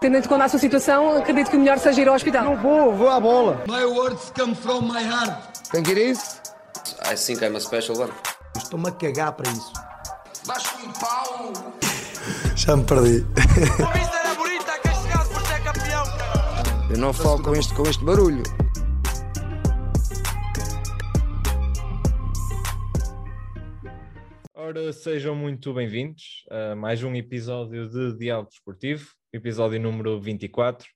Tendo em conta a sua situação, acredito que o melhor seja ir ao hospital. Não vou, vou à bola. My words come from my heart. Que ir isso? I think I'm a special one. Estou-me a cagar para isso. Baixo um pau. Já me perdi. A vista era bonita, castigado por ser campeão, cara. Eu não falo com este, com este barulho. Ora, sejam muito bem-vindos a mais um episódio de Diálogo Desportivo, episódio número 24.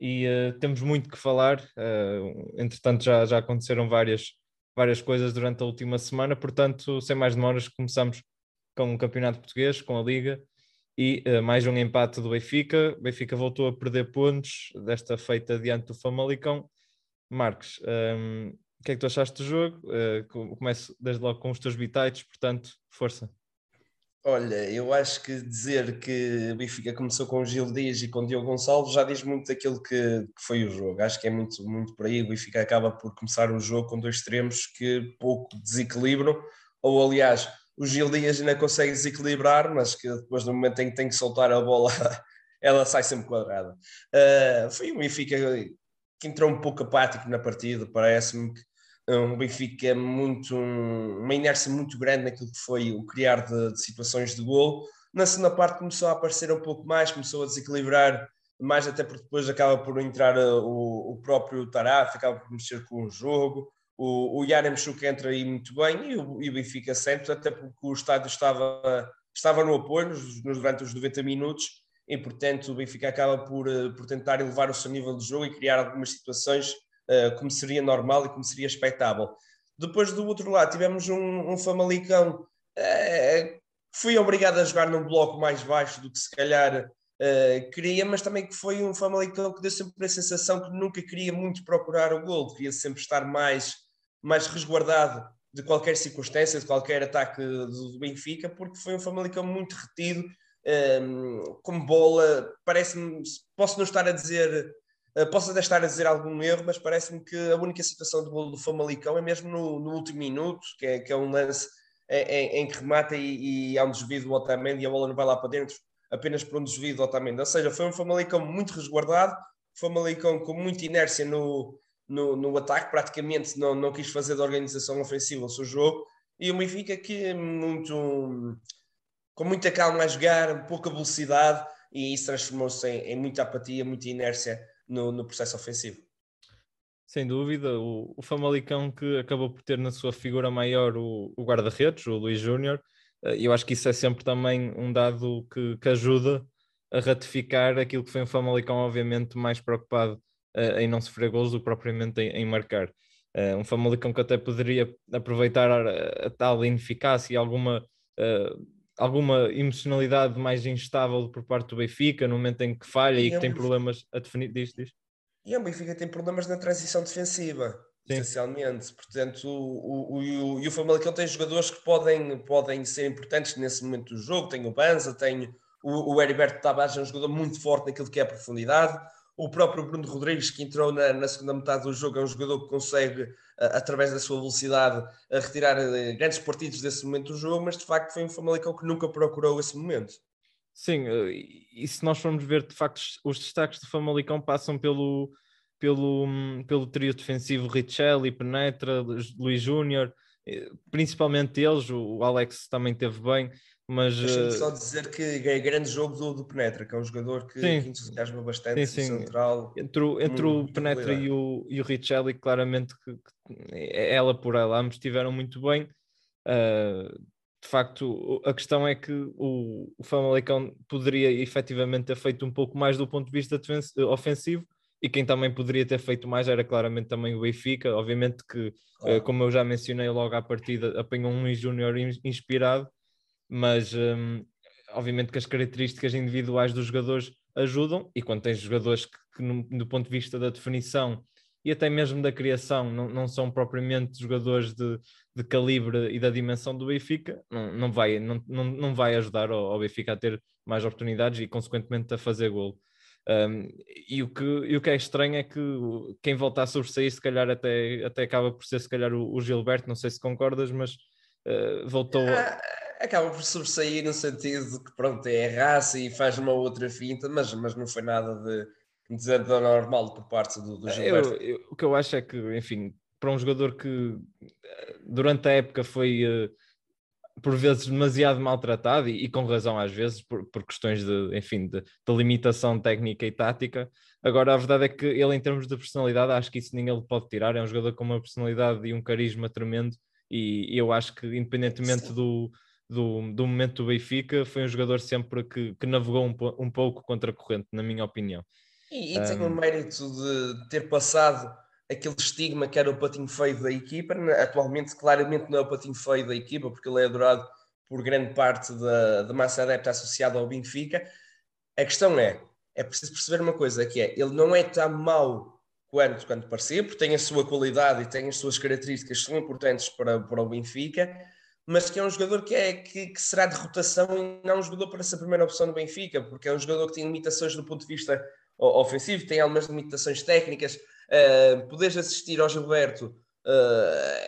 E uh, temos muito que falar, uh, entretanto, já, já aconteceram várias, várias coisas durante a última semana, portanto, sem mais demoras, começamos com o Campeonato Português, com a Liga e uh, mais um empate do Benfica. O Benfica voltou a perder pontos desta feita diante do Famalicão. Marcos, um, o que é que tu achaste do jogo? Uh, começo desde logo com os teus bitites, portanto, força. Olha, eu acho que dizer que o Benfica começou com o Gil Dias e com o Diogo Gonçalves já diz muito daquilo que, que, foi o jogo. Acho que é muito, muito por aí. O Benfica acaba por começar o jogo com dois extremos que pouco desequilibram, ou aliás, o Gil Dias ainda consegue desequilibrar, mas que depois no momento em que tem que soltar a bola, ela sai sempre quadrada. Uh, foi o Benfica que entrou um pouco apático na partida, parece-me que um Benfica muito, uma inércia muito grande naquilo que foi o criar de, de, situações de gol. Na segunda parte começou a aparecer um pouco mais, começou a desequilibrar mais, até porque depois acaba por entrar uh, o, o próprio Taraf, acaba por mexer com o jogo. O, o Yaremchuk entra aí muito bem e o, e o Benfica sempre, até porque o estádio estava, estava no apoio nos, nos, durante os 90 minutos e, portanto, o Benfica acaba por, uh, por tentar elevar o seu nível de jogo e criar algumas situações uh, como seria normal e como seria expectável. Depois do outro lado tivemos um, um Famalicão uh, que foi obrigado a jogar num bloco mais baixo do que se calhar uh, queria, mas também que foi um Famalicão que deu sempre a sensação que nunca queria muito procurar o gol, queria sempre estar mais, mais resguardado de qualquer circunstância, de qualquer ataque do Benfica, porque foi um Famalicão muito retido, um, com bola, parece-me, posso não estar a dizer Uh, posso até estar a dizer algum erro, mas parece-me que a única situação do gol do Famalicão é mesmo no, no último minuto, que é, que é um lance em, em, que remata e, e, há um desvio do Otamendi e a bola não vai lá para dentro, apenas por um desvio do Otamendi. Ou seja, foi um Famalicão muito resguardado, Famalicão com muita inércia no, no, no, ataque, praticamente não, não quis fazer da organização ofensiva o seu jogo, e o Benfica que muito, com muita calma a jogar, pouca velocidade, e isso transformou-se em, em muita apatia, muita inércia no, no processo ofensivo. Sem dúvida, o, o, Famalicão que acabou por ter na sua figura maior o, o guarda-redes, o Luís Júnior, eh, eu acho que isso é sempre também um dado que, que, ajuda a ratificar aquilo que foi um Famalicão, obviamente, mais preocupado uh, em não sofrer gols do que propriamente em, em marcar. Uh, um Famalicão que até poderia aproveitar a, a tal ineficácia e alguma, uh, alguma emocionalidade mais instável por parte do Benfica no momento em que falha e, e que tem problemas a definir. Diz, diz. E o Benfica tem problemas na transição defensiva, Sim. essencialmente. Portanto, o, o, o, e o Famalicão tem jogadores que podem, podem ser importantes nesse momento do jogo. Tem o Banza, tem o, o Heriberto Tavares, é um jogador muito forte naquilo que é a profundidade. O próprio Bruno Rodrigues, que entrou na, na segunda metade do jogo, é um jogador que consegue, através da sua velocidade, retirar eh, grandes partidos desse momento do jogo, mas de facto foi um Famalicão que nunca procurou esse momento. Sim, eh, e se nós formos ver, de facto, os destaques do Famalicão passam pelo, pelo, pelo trio defensivo Richelli, Penetra, Luís Júnior, eh, principalmente eles, o Alex também teve bem, mas Deixa-me só dizer que é grande jogo do, do Penetra, que é um jogador que, que entusiasma bastante, sim, sim. central. Entre, o, entre o Penetra e o, e o Richelli, claramente que, que, é ela por ela, ambos estiveram muito bem. Uh, de facto, a questão é que o, o Famalicão poderia efetivamente ter feito um pouco mais do ponto de vista ofensivo e quem também poderia ter feito mais era claramente também o Benfica. Obviamente que, claro. uh, como eu já mencionei logo à partida, apanhou um Júnior inspirado mas um, obviamente que as características individuais dos jogadores ajudam, e quando tens jogadores que, que no, do ponto de vista da definição e até mesmo da criação não, não são propriamente jogadores de, de calibre e da dimensão do Benfica, não, não, vai, não, não, não vai ajudar ao, ao Benfica a ter mais oportunidades e, consequentemente, a fazer gol. Um, e, o que, e o que é estranho é que quem volta a sobressair, se calhar até, até acaba por ser se calhar o, o Gilberto, não sei se concordas, mas uh, voltou. A acaba por sobressair no sentido de que pronto, é raça e faz uma outra finta, mas, mas não foi nada de normal por parte do, do Gilberto. Eu, eu, o que eu acho é que, enfim, para um jogador que eh, durante a época foi uh, por vezes demasiado maltratado e, e, com razão às vezes por, por questões de, enfim, de, de, limitação técnica e tática. Agora a verdade é que ele em termos de personalidade acho que isso ninguém lhe pode tirar. É um jogador com uma personalidade e um carisma tremendo e, e eu acho que independentemente do, do, do, momento do Benfica foi um jogador sempre que, que navegou um, um pouco contra a corrente, na minha opinião. E, e tem um... o mérito de ter passado aquele estigma que era o patinho feio da equipa. Atualmente, claramente, não é o patinho feio da equipa, porque ele é adorado por grande parte da, da massa adepta associada ao Benfica. A questão é: é preciso perceber uma coisa, que é, ele não é tão mau quanto, quanto parecia, porque tem a sua qualidade e tem as suas características que são importantes para, para o Benfica, mas que é um jogador que, é, que, que será de rotação e não um jogador para ser a primeira opção do Benfica, porque é um jogador que tem limitações do ponto de vista ofensivo, tem algumas limitações técnicas, uh, poderes assistir ao Gilberto uh,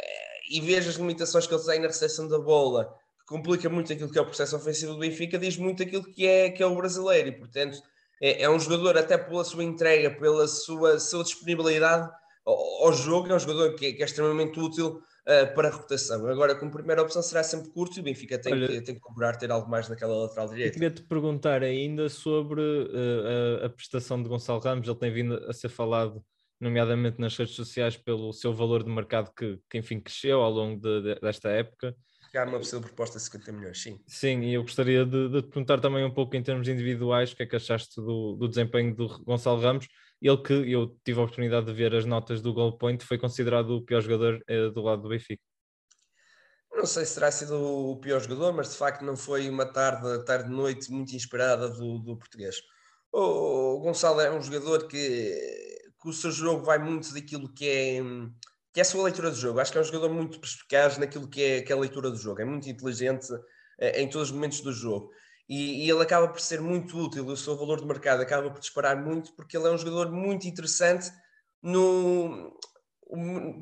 e vejas as limitações que ele tem na recepção da bola, que complica muito aquilo que é o processo ofensivo do Benfica, diz muito aquilo que é, que é o brasileiro, e portanto é, é um jogador, até pela sua entrega, pela sua, sua disponibilidade ao, ao jogo, é um jogador que, que é extremamente útil uh, para a rotação. Agora, como primeira opção, será sempre curto e o Benfica tem, Olha, que, tem que procurar ter algo mais naquela lateral direita. Queria-te perguntar ainda sobre uh, a, a, prestação de Gonçalo Ramos, ele tem vindo a ser falado nomeadamente nas redes sociais, pelo seu valor de mercado que, que enfim, cresceu ao longo de, de, desta época. Há uma possível proposta de 50 milhões, sim. Sim, e eu gostaria de, de te perguntar também um pouco em termos individuais, o que é que achaste do, do desempenho do Gonçalo Ramos? Ele que eu tive a oportunidade de ver as notas do Goal Point, foi considerado o pior jogador eh, do lado do Benfica. Não sei se terá sido o pior jogador, mas de facto não foi uma tarde, tarde noite muito inspirada do, do português. O Gonçalo é um jogador que que o seu jogo vai muito daquilo que é, que é a sua leitura do jogo. Acho que é um jogador muito perspicaz naquilo que é, que é a leitura do jogo. É muito inteligente eh, em todos os momentos do jogo. E, e, ele acaba por ser muito útil, o seu valor de mercado acaba por disparar muito, porque ele é um jogador muito interessante no...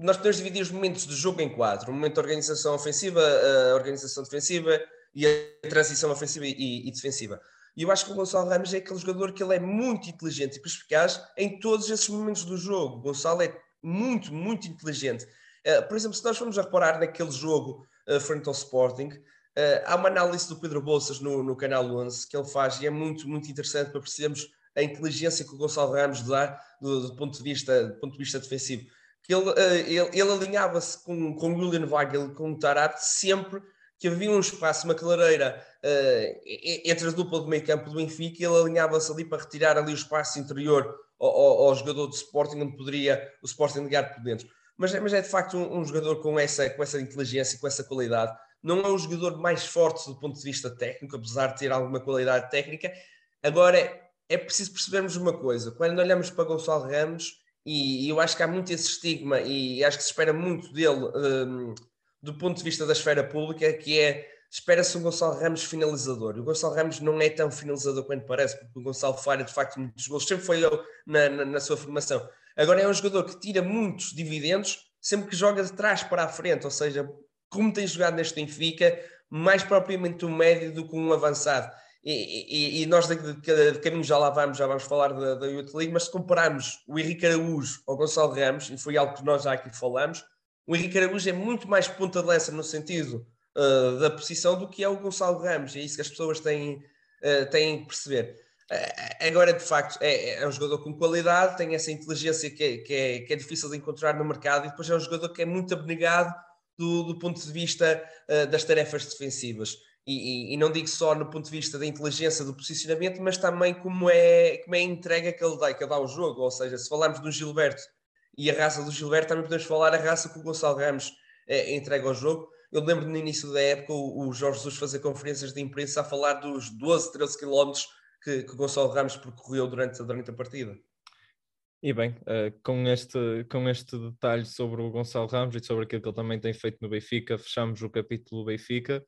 Nós podemos dividir os momentos do jogo em quatro. O momento da organização ofensiva, a organização defensiva e a transição ofensiva e, e defensiva. E eu acho que o Gonçalo Ramos é aquele jogador que ele é muito inteligente e perspicaz em todos esses momentos do jogo. O Gonçalo é muito, muito inteligente. Uh, por exemplo, se nós formos a reparar naquele jogo uh, frente ao Sporting, uh, há uma análise do Pedro Bolsas no, no canal 11 que ele faz e é muito, muito interessante para percebermos a inteligência que o Gonçalo Ramos dá do, do ponto, de vista, do ponto de vista defensivo. Que ele, ele, ele alinhava-se com, com o William Weigel, com o Tarat, sempre que havia um espaço, uma clareira entre a dupla de meio campo do Benfica ele alinhava-se ali para retirar ali o espaço interior ao, ao, ao, jogador de Sporting, onde poderia o Sporting ligar por dentro. Mas, mas é de facto um, um, jogador com essa, com essa inteligência, com essa qualidade. Não é o jogador mais forte do ponto de vista técnico, apesar de ter alguma qualidade técnica. Agora, é, é preciso percebermos uma coisa: quando olhamos para Gonçalo Ramos, e, e eu acho que há muito esse estigma, e acho que se espera muito dele. Um, do ponto de vista da esfera pública, que é espera-se um Gonçalo Ramos finalizador. O Gonçalo Ramos não é tão finalizador quanto parece, porque o Gonçalo falha de facto muitos gols, sempre eu na, na, na, sua formação. Agora é um jogador que tira muitos dividendos sempre que joga de trás para a frente, ou seja, como tem jogado neste Benfica, mais propriamente um médio do que um avançado. E, e, e nós de, de, de, caminho já lá vamos, já vamos falar da, da Youth League, mas se compararmos o Henrique Araújo ao Gonçalo Ramos, e foi algo que nós já aqui falamos, o Henrique Araújo é muito mais ponta de lança no sentido uh, da posição do que é o Gonçalo Ramos. É isso que as pessoas têm, uh, têm que perceber. Uh, agora, de facto, é, é, um jogador com qualidade, tem essa inteligência que é, que é, que é difícil de encontrar no mercado e depois é um jogador que é muito abnegado do, do ponto de vista das tarefas defensivas. E, e, e, não digo só no ponto de vista da inteligência do posicionamento, mas também como é, como é a entrega que ele dá, que ele dá ao jogo. Ou seja, se falarmos do Gilberto e a raça do Gilberto, também podemos falar a raça que o Gonçalo Ramos é, entrega ao jogo. Eu lembro no início da época o, Jorge Jesus fazer conferências de imprensa a falar dos 12, 13 quilómetros que, que Gonçalo Ramos percorreu durante, durante a partida. E bem, uh, com, este, com este detalhe sobre o Gonçalo Ramos e sobre aquilo que ele também tem feito no Benfica, fechamos o capítulo Benfica.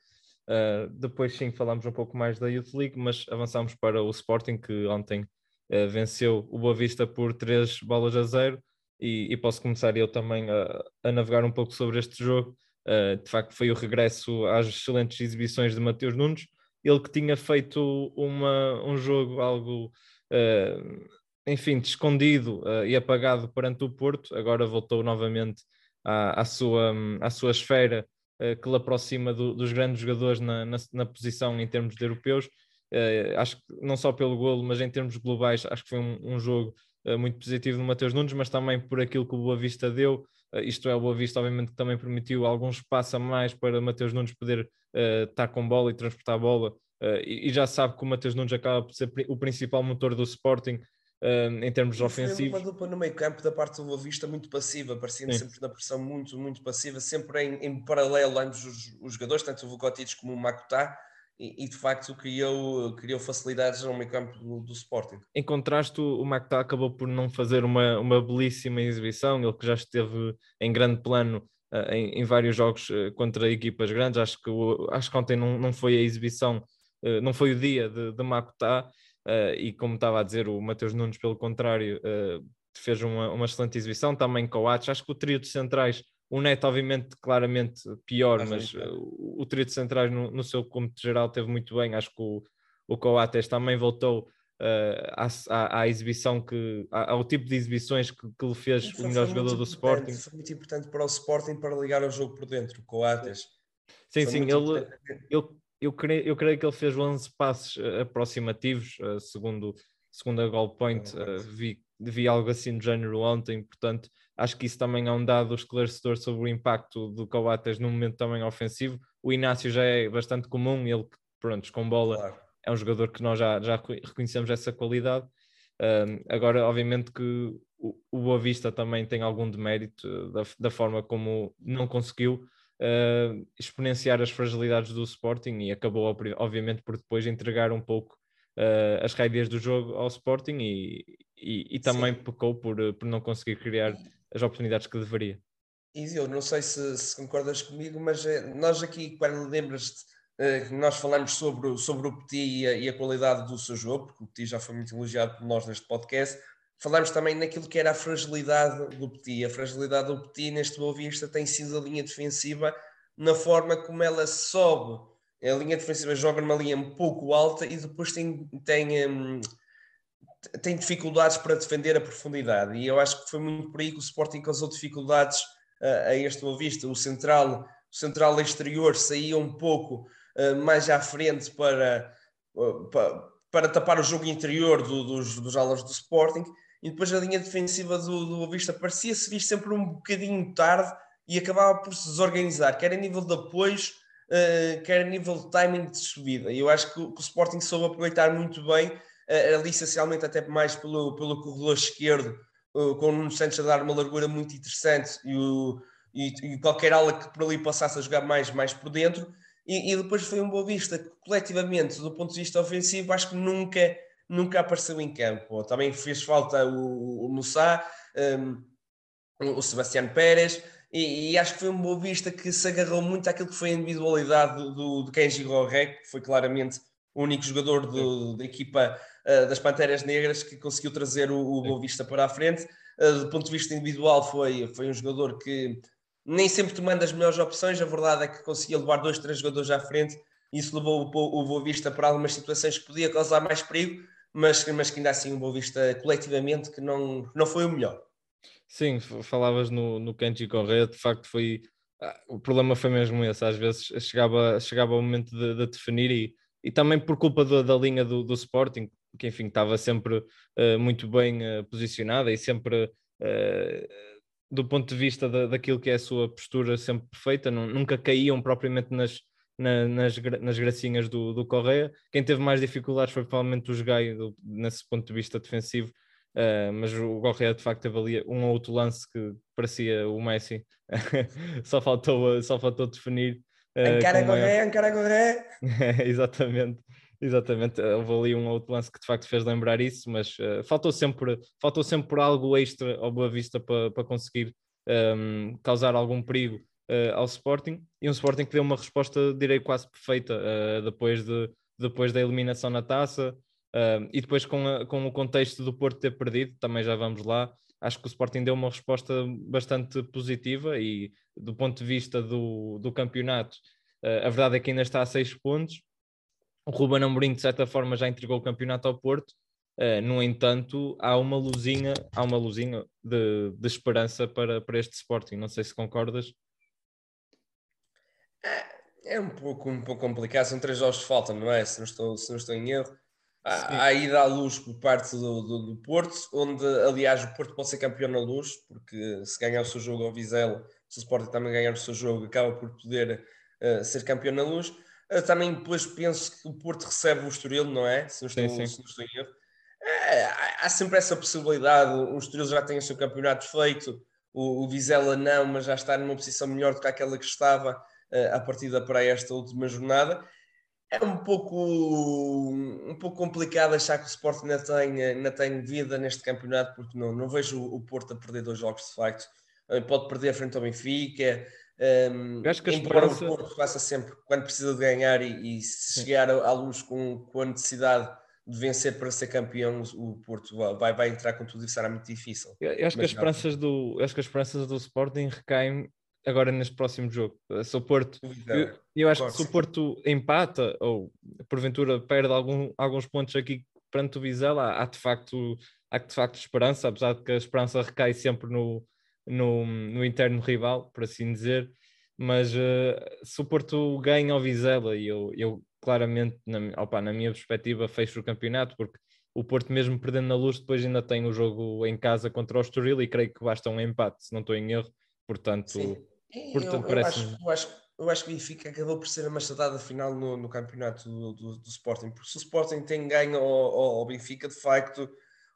Uh, depois sim falamos um pouco mais da Youth League, mas avançamos para o Sporting que ontem uh, venceu o Boa Vista por 3 bolas a 0 e, e posso começar eu também a, a, navegar um pouco sobre este jogo. Uh, de facto, foi o regresso às excelentes exibições de Mateus Nunes. Ele que tinha feito uma, um jogo algo, uh, enfim, escondido uh, e apagado perante o Porto, agora voltou novamente à, à sua, à sua esfera que lhe aproxima do, dos grandes jogadores na, na, na, posição em termos de europeus. acho que não só pelo golo, mas em termos globais, acho que foi um, um jogo muito positivo do Mateus Nunes, mas também por aquilo que o Boa Vista deu, eh, isto é, o Boa Vista, obviamente, que também permitiu algum espaço a mais para Mateus Nunes poder uh, estar com bola e transportar a bola. Uh, e, e, já sabe que o Mateus Nunes acaba por ser o principal motor do Sporting uh, em termos e ofensivos. Foi uma dupla no meio campo da parte do Boa Vista muito passiva, parecia sempre na pressão muito, muito passiva, sempre em, em paralelo ambos os, os jogadores, tanto o Vukotic como o Makutá e, de facto criou, criou facilidades no meio campo do, do, Sporting. Em contraste, o Macta acabou por não fazer uma, uma belíssima exibição, ele que já esteve em grande plano uh, em, em, vários jogos uh, contra equipas grandes, acho que, o, acho que ontem não, não foi a exibição, uh, não foi o dia de, de Macta, e como estava a dizer, o Mateus Nunes, pelo contrário, fez uma, uma excelente exibição, também Coates, acho que o trio de centrais o Neto, obviamente, claramente pior, mas, mas o, o trio de centrais no, no seu cômputo geral teve muito bem. Acho que o, o Coates também voltou uh, à, à, exibição que ao tipo de exibições que, que lhe fez o melhor jogador do Sporting. Foi muito importante para o Sporting para ligar o jogo por dentro, o Coates. Sim, foi sim, ele, ele, eu, creio, eu creio que ele fez 11 passes eh, aproximativos, segundo, segundo a Goal Point, uh, vi, vi algo assim do género ontem, portanto Acho que isso também é um dado esclarecedor sobre o impacto do Coates no momento também ofensivo. O Inácio já é bastante comum, ele, pronto, com bola, claro. é um jogador que nós já, já reconhecemos essa qualidade. Um, agora, obviamente que o, o Boa Vista também tem algum demérito uh, da, da forma como não conseguiu uh, exponenciar as fragilidades do Sporting e acabou, obviamente, por depois entregar um pouco uh, as rédeas do jogo ao Sporting e, e, e também Sim. pecou por, por não conseguir criar as oportunidades que deveria. E eu não sei se, se concordas comigo, mas eh, nós aqui, quando lembras-te eh, nós falamos sobre, sobre o Petit e a, e a, qualidade do seu jogo, porque o Petit já foi muito elogiado por nós neste podcast, falamos também naquilo que era a fragilidade do Petit. A fragilidade do Petit neste Boa Vista tem sido a linha defensiva na forma como ela sobe. A linha defensiva joga numa linha um pouco alta e depois tem, tem um, tem dificuldades para defender a profundidade e eu acho que foi muito por aí que o Sporting causou dificuldades uh, a este Boa Vista. O central, o central exterior saía um pouco uh, mais à frente para, uh, para, para, tapar o jogo interior do, dos, dos alas do Sporting e depois a linha defensiva do, do Boa Vista parecia-se vir sempre um bocadinho tarde e acabava por se desorganizar, quer a nível de apoios, quer a nível de timing de subida. E eu acho que que o Sporting soube aproveitar muito bem ali essencialmente até mais pelo, pelo corredor esquerdo, com o Nuno Santos a dar uma largura muito interessante e, o, e, e, qualquer ala que por ali passasse a jogar mais, mais por dentro. E, e, depois foi um Boa Vista que, coletivamente, do ponto de vista ofensivo, acho que nunca, nunca apareceu em campo. Também fez falta o, o um, o Sebastião Pérez, e, e, acho que foi um Boa Vista que se agarrou muito àquilo que foi a individualidade do, do, do Kenji Roré, que foi claramente o único jogador do, da equipa uh, das Panteras Negras que conseguiu trazer o, o Boa Vista para a frente. Uh, do ponto de vista individual, foi, foi um jogador que nem sempre tomando as melhores opções, a verdade é que conseguia levar dois, três jogadores à frente. Isso levou o, o Boa Vista para algumas situações que podia causar mais perigo, mas, mas que ainda assim o Boa Vista coletivamente que não, não foi o melhor. Sim, falavas no, no Kenji Correia, de facto foi ah, o problema foi mesmo esse, às vezes chegava, chegava o momento de, de definir e, e também por culpa do, da linha do, do Sporting, que enfim estava sempre uh, muito bem uh, posicionada e sempre uh, do ponto de vista da, daquilo que é a sua postura sempre perfeita, não, nunca caíam propriamente nas, na, nas, nas gracinhas do, do Correia. Quem teve mais dificuldades foi provavelmente o Gai nesse ponto de vista defensivo, mas o Correia de facto teve ali um outro lance que parecia o Messi, só, faltou, só faltou definir. Encara Correia, encara Correia. exatamente. Exatamente, houve ali um outro lance que de facto fez lembrar isso, mas uh, faltou, sempre, faltou sempre algo extra ao Boa Vista para, para conseguir um, ehm, causar algum perigo uh, ao Sporting e um Sporting que deu uma resposta, direi, quase perfeita uh, depois, de, depois da eliminação na taça e depois com, a, com o contexto do Porto ter perdido, também já vamos lá. acho que o Sporting deu uma resposta bastante positiva e do ponto de vista do, do campeonato, a verdade é que ainda está a seis pontos. O Ruben Amorim, de certa forma, já entregou o campeonato ao Porto. Uh, no entanto, há uma luzinha, há uma luzinha de, de esperança para, para este Sporting. Não sei se concordas. É, é um pouco, um pouco complicado, são três jogos de falta, não é? Se não estou, se não estou em erro há, há ida à luz por parte do, do, do, Porto, onde, aliás, o Porto pode ser campeão na luz, porque se ganhar o seu jogo ao Vizela, se o Sporting também ganhar o seu jogo, acaba por poder uh, ser campeão na luz. Também depois penso que o Porto recebe o Estoril, não é? Se não estou, sim, sim. Se erro. É, há sempre essa possibilidade. O Estoril já tem o seu campeonato feito, o, o Vizela não, mas já está numa posição melhor do que aquela que estava uh, a partida para esta última jornada é um pouco, um pouco complicado achar que o Sporting ainda tem, ainda tem vida neste campeonato, porque não, não vejo o Porto a perder dois jogos de facto. Eh, pode perder a frente ao Benfica. Um, acho que embora esperança... o Porto faça sempre quando precisa de ganhar e, e chegar à luz com, com a necessidade de vencer para ser campeão, o Porto vai, vai entrar com tudo e será muito difícil. Eu acho, que as esperanças do, acho que as esperanças do Sporting recaem agora neste próximo jogo. Se o Porto, eu, eu acho que se o Porto empata ou porventura perde algum, alguns pontos aqui perante o Vizela, há, há, de facto, há de facto esperança, apesar de que a esperança recai sempre no, no, no interno rival, por assim dizer. Mas uh, se o Porto ganha ao Vizela, e eu, eu claramente, na, opa, na minha perspectiva, fecho o campeonato, porque o Porto, mesmo perdendo na luz, depois ainda tem o jogo em casa contra o Estoril e creio que basta um empate, se não estou em erro. Portanto, Sim. Portanto, eu, eu, parece... acho, eu, acho, eu acho que o Benfica acabou por ser a machadada final no, no campeonato do, do, do, Sporting, porque se o Sporting tem ganho ao, ao, Benfica, de facto,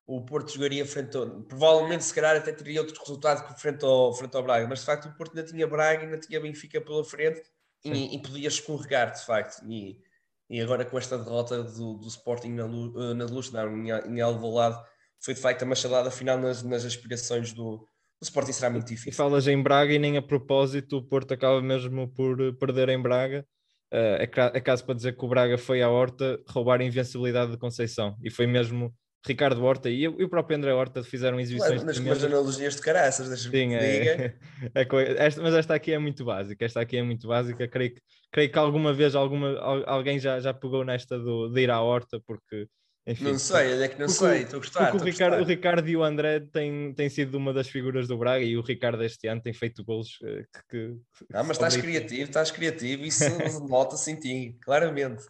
o Porto jogaria frente ao, provavelmente se calhar até teria outro resultado que frente ao, frente ao Braga, mas de facto o Porto ainda tinha Braga, ainda tinha Benfica pela frente e, e, podia escorregar de facto e, e agora com esta derrota do, do Sporting na, na Luz, não, em, em Alvalade, foi de facto a machadada final nas, nas aspirações do, o Sporting será muito difícil. E falas em Braga e nem a propósito o Porto acaba mesmo por perder em Braga. Uh, é, caso para dizer que o Braga foi à Horta roubar a invencibilidade de Conceição e foi mesmo Ricardo Horta e, e o próprio André Horta fizeram exibições. Claro, nas analogias de caraças, deixa Sim, é, é, esta, mas esta aqui é muito básica. Esta aqui é muito básica. Creio que, creio que alguma vez alguma, alguém já, já pegou nesta do, de ir à Horta, porque enfim, não sei, é que não sei, estou a gostar. Porque o Ricardo, o Ricardo, e o André têm, têm sido uma das figuras do Braga e o Ricardo este ano tem feito gols eh, que. que ah, mas estás criativo, estás criativo, isso nota-se em ti, claramente.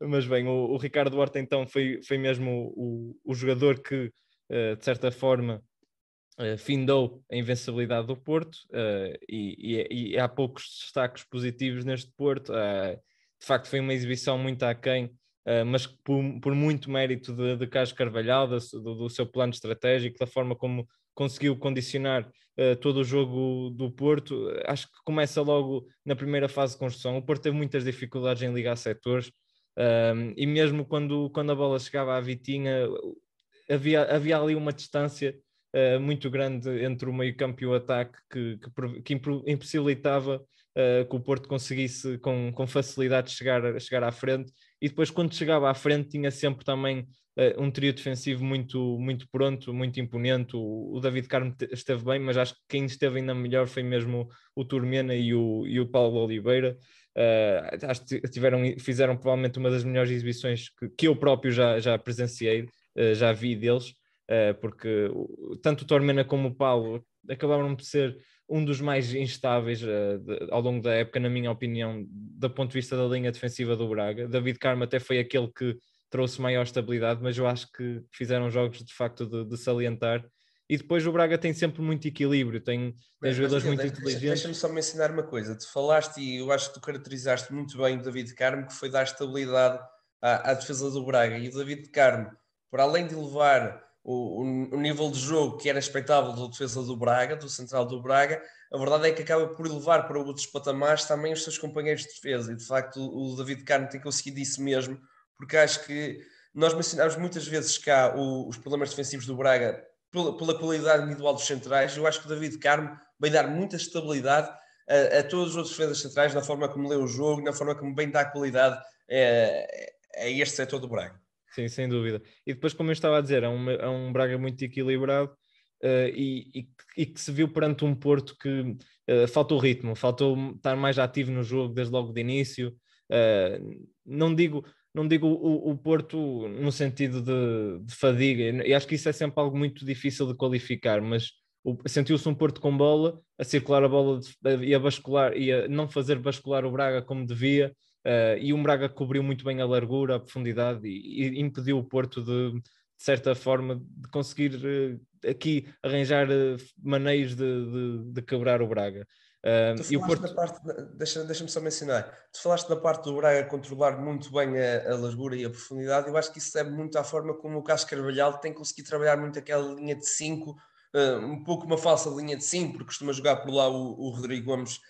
Mas bem, o, o, Ricardo Horta então foi, foi mesmo o, o jogador que, uh, de certa forma, uh, findou a invencibilidade do Porto uh, e, e, e, há poucos destaques positivos neste Porto. de facto, foi uma exibição muito aquém uh, mas por, por, muito mérito de, de Carlos Carvalhal, do, do, seu plano estratégico, da forma como conseguiu condicionar todo o jogo do Porto, acho que começa logo na primeira fase de construção. O Porto teve muitas dificuldades em ligar setores. Um, e mesmo quando, quando a bola chegava à Vitinha, havia, havia ali uma distância uh, muito grande entre o meio-campo e o ataque que, que, que impossibilitava uh, que o Porto conseguisse com, com facilidade chegar, chegar à frente e depois quando chegava à frente tinha sempre também uh, um trio defensivo muito, muito pronto, muito imponente. O, o, David Carmo esteve bem, mas acho que quem esteve ainda melhor foi mesmo o Turmena e o, e o Paulo Oliveira. Uh, acho que tiveram, fizeram provavelmente uma das melhores exibições que, que eu próprio já, já presenciei, uh, já vi deles, porque tanto o Tormena como o Paulo acabaram por ser um dos mais instáveis uh, de, ao longo da época, na minha opinião, do ponto de vista da linha defensiva do Braga. David Carmo até foi aquele que trouxe maior estabilidade, mas eu acho que fizeram jogos de facto de, de salientar. E depois o Braga tem sempre muito equilíbrio, tem, tem jogadores muito deixa, inteligentes. Deixa-me só mencionar uma coisa: tu falaste e eu acho que tu caracterizaste muito bem o David Carmo, que foi dar estabilidade à, à defesa do Braga. E o David Carmo, por além de levar o, o, nível de jogo que era expectável da defesa do Braga, do central do Braga, a verdade é que acaba por elevar para outros patamares também os seus companheiros de defesa. E de facto, o, David Carmo tem conseguido isso mesmo, porque acho que nós mencionámos muitas vezes cá o, os problemas defensivos do Braga pela, pela, qualidade individual dos centrais. Eu acho que o David Carmo vai dar muita estabilidade a, a todos os outros defesas centrais, na forma como lê o jogo, na forma como bem dá qualidade a, a este setor do Braga. Sim, sem dúvida. E depois, como eu estava a dizer, é um, é um Braga muito equilibrado. uh, e, e, e, que se viu perante um Porto que uh, faltou ritmo, faltou estar mais ativo no jogo desde logo de início. Uh, não digo, não digo o, o Porto no sentido de, de, fadiga, e acho que isso é sempre algo muito difícil de qualificar, mas sentiu-se um Porto com bola, a circular a bola e a bascular e a não fazer bascular o Braga como devia. Uh, e o Braga cobriu muito bem a largura, a profundidade e, e impediu o Porto de, de certa forma, de conseguir uh, aqui arranjar uh, maneios de, de, de, quebrar o Braga. E o Porto... parte, deixa-me deixa só mencionar, tu falaste da parte do Braga controlar muito bem a, a, largura e a profundidade, eu acho que isso deve muito à forma como o Cássio Carvalhal tem conseguido trabalhar muito aquela linha de 5, um pouco uma falsa linha de 5, porque costuma jogar por lá o, o Rodrigo Gomes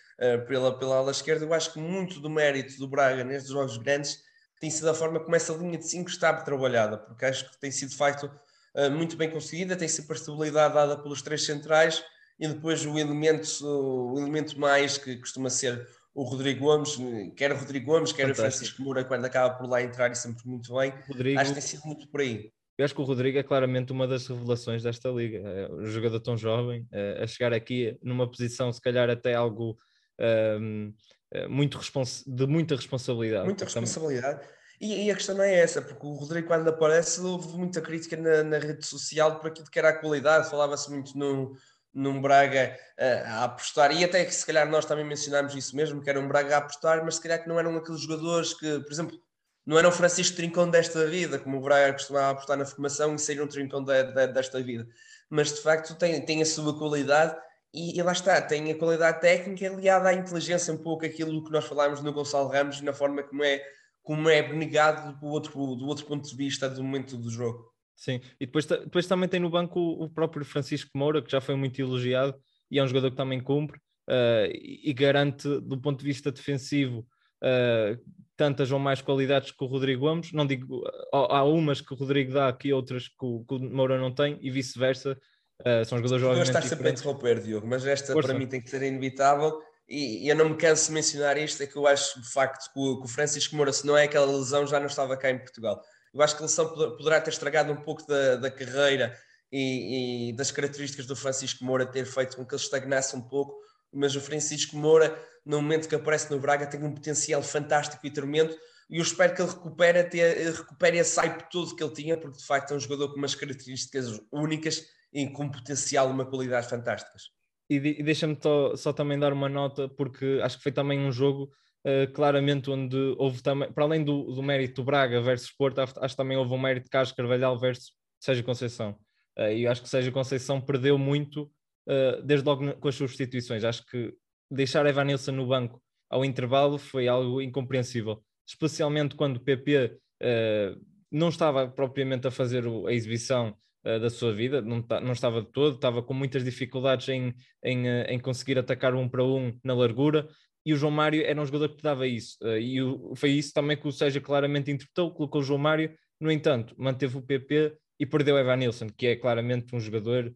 pela, pela ala esquerda. Eu acho que muito do mérito do Braga nestes jogos grandes tem sido a forma como essa linha de 5 está trabalhada, porque acho que tem sido feito uh, muito bem conseguida, tem sempre a estabilidade dada pelos três centrais e depois o elemento, o elemento mais que costuma ser o Rodrigo Gomes, quer o Rodrigo Gomes, quer Fantástico. o Francisco Moura, quando acaba por lá entrar e sempre muito bem. Rodrigo, acho que tem sido muito por aí. Eu acho que o Rodrigo é claramente uma das revelações desta liga. É um jogador tão jovem, é, a chegar aqui numa posição, se calhar até algo um, eh, muito de muita responsabilidade. Muita responsabilidade. E, e, a questão não é essa, porque o Rodrigo, quando aparece, houve muita crítica na, na rede social por aquilo que era a qualidade. Falava-se muito num, num Braga uh, a apostar, e até que se calhar nós também mencionámos isso mesmo, que era um Braga a apostar, mas se calhar que não eram aqueles jogadores que, por exemplo, não eram Francisco Trincão desta vida, como o Braga costumava apostar na formação e saíram Trincão de, de, desta vida. Mas de facto tem, tem a sua qualidade e, e, lá está, tem a qualidade técnica aliada à inteligência, um pouco aquilo que nós falámos no Gonçalo Ramos, na forma como é, como é negado do outro, do outro ponto de vista do momento do jogo. Sim, e depois, depois também tem no banco o, o próprio Francisco Moura, que já foi muito elogiado e é um jogador que também cumpre uh, e, e garante, do ponto de vista defensivo, uh, tantas ou mais qualidades que o Rodrigo Gomes. Não digo, há umas que o Rodrigo dá aqui, outras que o, que o Moura não tem, e vice-versa. Uh, são jogadores jovens. Estar sempre a interromper, Diogo, mas esta Força. para mim tem que ser inevitável. E, e, eu não me canso de mencionar isto: é que eu acho de facto que o, que o Francisco Moura, se não é aquela lesão, já não estava cá em Portugal. Eu acho que a lesão poderá ter estragado um pouco da, da carreira e, e, das características do Francisco Moura ter feito com que ele estagnasse um pouco, mas o Francisco Moura no momento que aparece no Braga, tem um potencial fantástico e tremendo. E eu espero que ele recupere, até, recupere esse hype todo que ele tinha, porque de facto é um jogador com umas características únicas e com potencial e uma qualidade fantásticas. E, e deixa-me só também dar uma nota, porque acho que foi também um jogo uh, claramente onde houve também, para além do, do mérito Braga versus Porto, acho que também houve um mérito de Carlos Carvalhal versus Sérgio Conceição. Uh, e acho que Sérgio Conceição perdeu muito uh, desde logo com as substituições. Acho que deixar Evanilson no banco ao intervalo foi algo incompreensível, especialmente quando o PP uh, não estava propriamente a fazer a exibição uh, da sua vida, não, não, estava de todo, estava com muitas dificuldades em, em, uh, em, conseguir atacar um para um na largura. E o João Mário era um jogador que dava isso, e o, foi isso também que o Sérgio claramente interpretou. Colocou o João Mário, no entanto, manteve o PP e perdeu Evanilson, que é claramente um jogador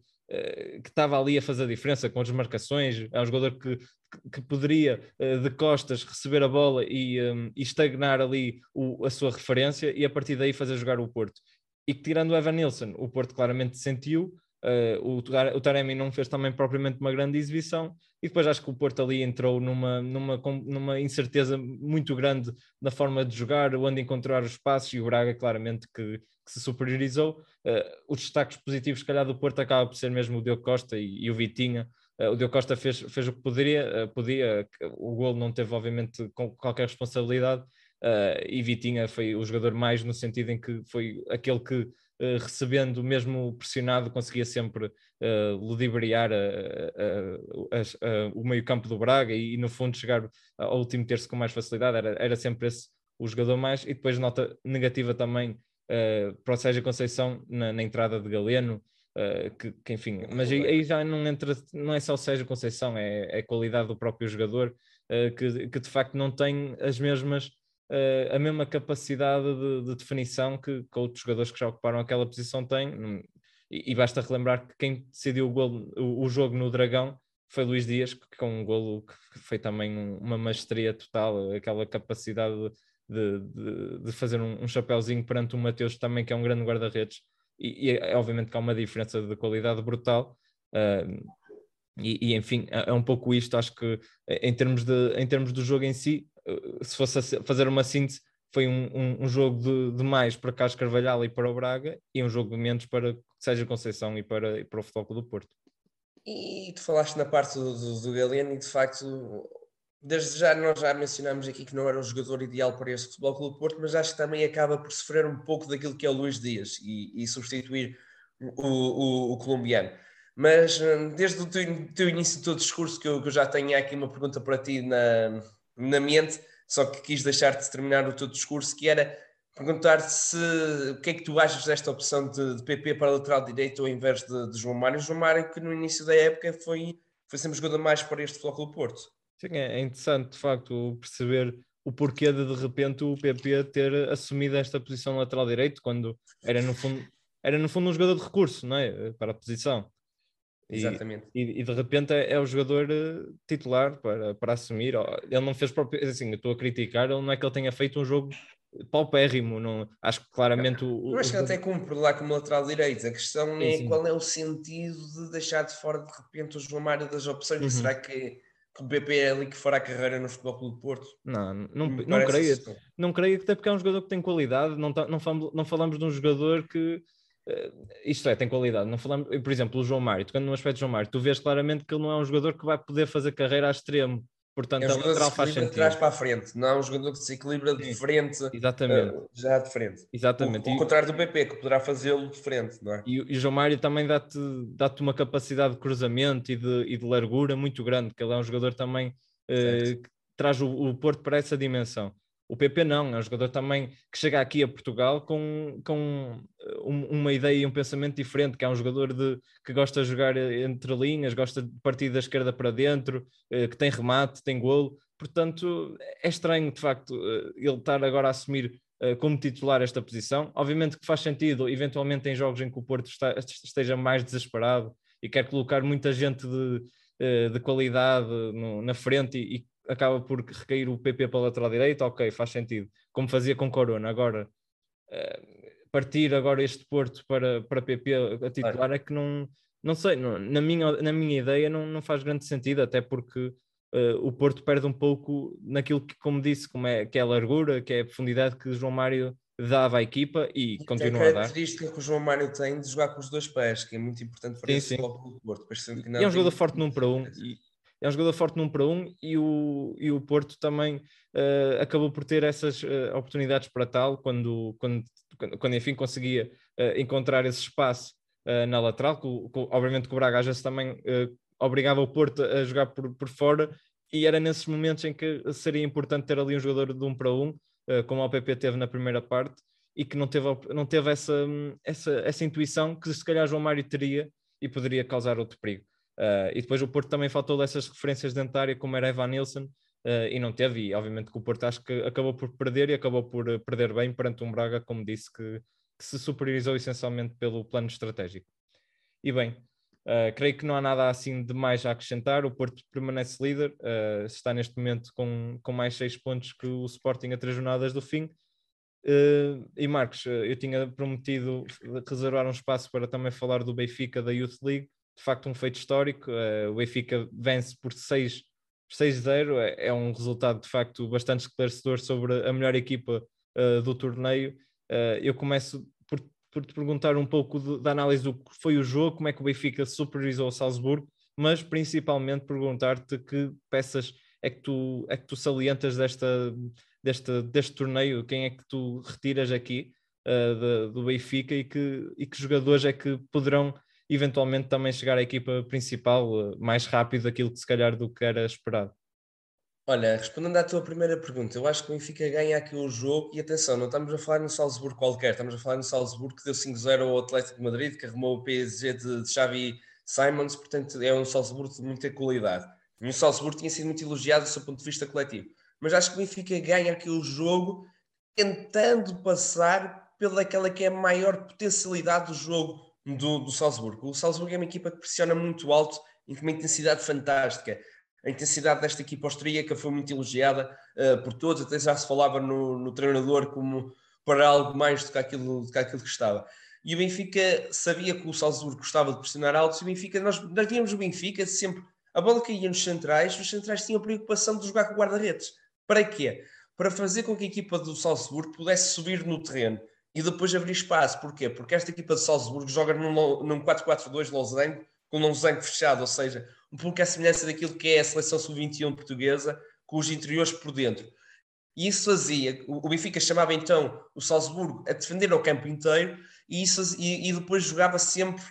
que estava ali a fazer a diferença com as marcações, é um jogador que, que poderia eh, de costas receber a bola e, um, e estagnar ali o, a sua referência e a partir daí fazer jogar o Porto. E que tirando o Evan Nilsson, o Porto claramente sentiu, uh, o, o Taremi não fez também propriamente uma grande exibição. E depois acho que o Porto ali entrou numa, numa, numa incerteza muito grande na forma de jogar, onde encontrar os passos e o Braga claramente que, que se superiorizou. Uh, os destaques positivos, se calhar, do Porto acaba por ser mesmo o Diogo Costa e, e o Vitinha, eh, o Diogo Costa fez, fez o que poderia, podia, o gol não teve obviamente qualquer responsabilidade uh, e Vitinha foi o jogador mais no sentido em que foi aquele que uh, recebendo mesmo pressionado conseguia sempre uh, ludibriar o meio campo do Braga e, e, no fundo chegar ao último terço com mais facilidade, era, era sempre esse o jogador mais. E depois nota negativa também para o Sérgio Conceição na, na entrada de Galeno, que, que, enfim, mas aí, aí, já não entra, não é só o Sérgio Conceição, é, é a qualidade do próprio jogador que, que, de facto não tem as mesmas, a mesma capacidade de, de definição que, que, outros jogadores que já ocuparam aquela posição têm. E, e basta relembrar que quem decidiu o, golo, o, o, jogo no Dragão foi Luís Dias, que, com um golo que foi também uma mestria total, aquela capacidade de, de, de fazer um, um chapéuzinho perante o Mateus também, que é um grande guarda-redes e, e é, obviamente que há uma diferença de qualidade brutal, Uh, e, e, enfim, é, é, um pouco isto. Acho que em termos, de, em termos do jogo em si, se fosse fazer uma síntese, foi um, um, um jogo de, de, mais para Carlos Carvalhal e para o Braga e um jogo de menos para Sérgio Conceição e para, e para o Futebol do Porto. E tu falaste na parte do, do, do Galeno e de facto desde já nós já mencionámos aqui que não era o jogador ideal para este Futebol Clube Porto, mas acho que também acaba por sofrer um pouco daquilo que é o Luís Dias e, e substituir o, o, o, colombiano. Mas hum, desde o teu, teu início do teu discurso, que eu, que eu, já tenho aqui uma pergunta para ti na, na mente, só que quis deixar-te terminar o teu discurso, que era perguntar-te se o que é que tu achas desta opção de, de PP para lateral direito ao invés de, de, João Mário. João Mário, que no início da época foi, foi sempre jogador mais para este Futebol Clube Porto. Sim, é interessante de facto perceber o porquê de de repente o PP ter assumido esta posição lateral direito quando era no fundo era no fundo um jogador de recurso, não é? Para a posição. Exatamente. E, e, de repente é, é o jogador eh, titular para, para assumir. Ele não fez próprio. Assim, eu estou a criticar, ele não é que ele tenha feito um jogo paupérrimo. Não, acho que claramente o. Eu acho que ele até cumpre lá como lateral direito. A questão é sim. qual é o sentido de deixar de fora de repente o João Mário das opções. Uhum. Será que, que o BP é ali que fará a carreira no Futebol Clube do Porto? Não, não, não, não creio. Não creio, até porque é um jogador que tem qualidade. Não, tá, não, falamos, não falamos de um jogador que. Uh, isto é, tem qualidade. Não falamos, por exemplo, o João Mário, tocando no aspecto do João Mário, tu vês claramente que ele não é um jogador que vai poder fazer carreira a extremo Portanto, é um a lateral faz sentido. de trás para a frente, não é um jogador que se equilibra de frente, Exatamente. Uh, já de frente. Exatamente. O, ao contrário do PP, que poderá fazê-lo de frente, não é? E, e o João Mário também dá-te dá uma capacidade de cruzamento e de, e de largura muito grande, que ele é um jogador também uh, que traz o, o Porto para essa dimensão. O PP não, é um jogador também que chega aqui a Portugal com, com uma ideia e um pensamento diferente, que é um jogador de, que gosta de jogar entre linhas, gosta de partir da esquerda para dentro, eh, que tem remate, tem golo. Portanto, é estranho, de facto, eh, ele estar agora a assumir eh, como titular esta posição. Obviamente que faz sentido, eventualmente em jogos em que o Porto está, esteja mais desesperado e quer colocar muita gente de, de qualidade na frente e acaba por recair o PP para a lateral direita, ok, faz sentido, como fazia com Corona. Agora, uh, partir agora este Porto para, para PP a titular é que não, não sei, não, na, minha, na minha ideia não, não faz grande sentido, até porque uh, o Porto perde um pouco naquilo que, como disse, como é, que é a largura, que é a profundidade que o João Mário dava à equipa e, e continua a dar. É a característica que o João Mário tem de jogar com os dois pés, que é muito importante para sim, esse sim. do Porto. E é um jogador forte num para um e, é um jogador forte num para um e o, e o Porto também uh, acabou por ter essas uh, oportunidades para tal quando, quando, quando, enfim conseguia uh, encontrar esse espaço na lateral, com, com, obviamente que o Braga às também obrigava o Porto a jogar por, por fora e era nesses momentos em que seria importante ter ali um jogador de um para um, como o PP teve na primeira parte, e que não teve, não teve essa, essa, essa intuição que se calhar João Mário teria e poderia causar outro perigo. Uh, e depois o Porto também faltou dessas referências dentárias como era Evan Nilsson uh, e não teve, e obviamente que o Porto acho que acabou por perder e acabou por eh, perder bem perante um Braga, como disse, que, que se superiorizou essencialmente pelo plano estratégico. E bem, uh, creio que não há nada assim de mais a acrescentar, o Porto permanece líder, está neste momento com, com mais seis pontos que o Sporting a três jornadas do fim, e Marcos, eu tinha prometido reservar um espaço para também falar do Benfica da Youth League, de facto um feito histórico. Uh, o Benfica vence por 6-0, é, é, um resultado de facto bastante esclarecedor sobre a melhor equipa uh, do torneio. Uh, eu começo por, por, te perguntar um pouco de, da análise do que foi o jogo, como é que o Benfica superiorizou o Salzburgo, mas principalmente perguntar-te que peças é que tu, é que tu salientas desta, desta, deste torneio, quem é que tu retiras aqui do Benfica e que, e que jogadores é que poderão eventualmente também chegar à equipa principal eh, mais rápido daquilo que se calhar do que era esperado. Olha, respondendo à tua primeira pergunta, eu acho que o Benfica ganha aqui o jogo e atenção, não estamos a falar no Salzburgo qualquer, estamos a falar no Salzburgo que deu 5-0 ao Atlético de Madrid, que arrumou o PSG de, de Xavi Simons, portanto é um Salzburgo de muita qualidade. E o Salzburgo tinha sido muito elogiado do seu ponto de vista coletivo. Mas acho que o Benfica ganha aqui o jogo tentando passar pelaquela que é a maior potencialidade do jogo do, do Salzburgo. O Salzburgo é uma equipa que pressiona muito alto e com uma intensidade fantástica. A intensidade desta equipa austríaca foi muito elogiada uh, por todos, até já se falava no, no, treinador como para algo mais do que aquilo, do que, aquilo que estava. e o Benfica sabia que o Salzburgo gostava de pressionar alto, e o Benfica, nós, nós víamos o Benfica sempre, a bola caía nos centrais, os centrais tinham a preocupação de jogar com guarda-redes. Para quê? Para fazer com que a equipa do Salzburgo pudesse subir no terreno e depois abrir espaço. Porquê? Porque esta equipa de Salzburgo joga num, num 4-4-2 losango, com um losango fechado, ou seja, um pouco a semelhança daquilo que é a seleção sub-21 portuguesa, com os interiores por dentro. E isso fazia, o Benfica chamava então o Salzburgo a defender ao campo inteiro e, isso, e, e depois jogava sempre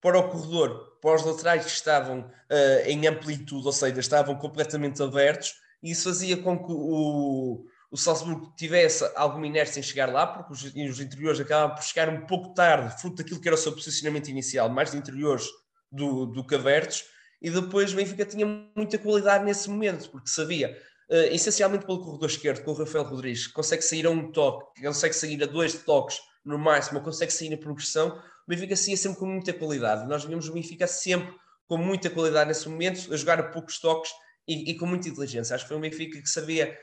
para o corredor, para os laterais que estavam uh, em amplitude, ou seja, estavam completamente abertos, e isso fazia com que o, o Salzburgo tivesse alguma inércia em chegar lá, porque os, os interiores acabavam por chegar um pouco tarde, fruto daquilo que era o seu posicionamento inicial, mais de interiores do, do abertos, e depois o Benfica tinha muita qualidade nesse momento, porque sabia, uh, essencialmente pelo corredor esquerdo, com o Rafael Rodrigues, consegue sair a um toque, que consegue sair a dois toques no máximo, consegue sair na progressão, o Benfica saía sempre com muita qualidade. Nós vimos o Benfica sempre com muita qualidade nesse momento, a jogar a poucos toques e, e com muita inteligência. Acho que foi um Benfica que sabia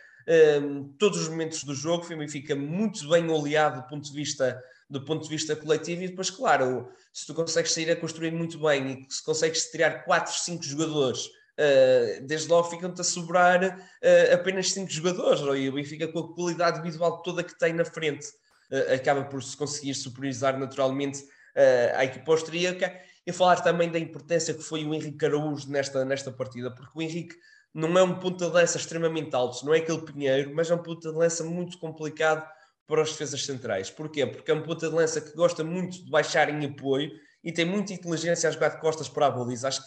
todos os momentos do jogo, um Benfica muito bem oleado do ponto de vista do ponto de vista coletivo e depois, claro, se tu consegues sair a construir muito bem e se consegues tirar 4, 5 jogadores, uh, desde logo ficam-te a sobrar uh, apenas 5 jogadores, e o Benfica com a qualidade individual toda que tem na frente, uh, acaba por se conseguir superiorizar naturalmente à equipa austríaca. E falar também da importância que foi o Henrique Araújo nesta, nesta partida, porque o Henrique não é um ponta de lança extremamente alto, não é aquele Pinheiro, mas é um ponta de lança muito complicado para os defesas centrais. Porquê? Porque é um ponta de lança que gosta muito de baixar em apoio e tem muita inteligência a jogar de costas para a baliza. Acho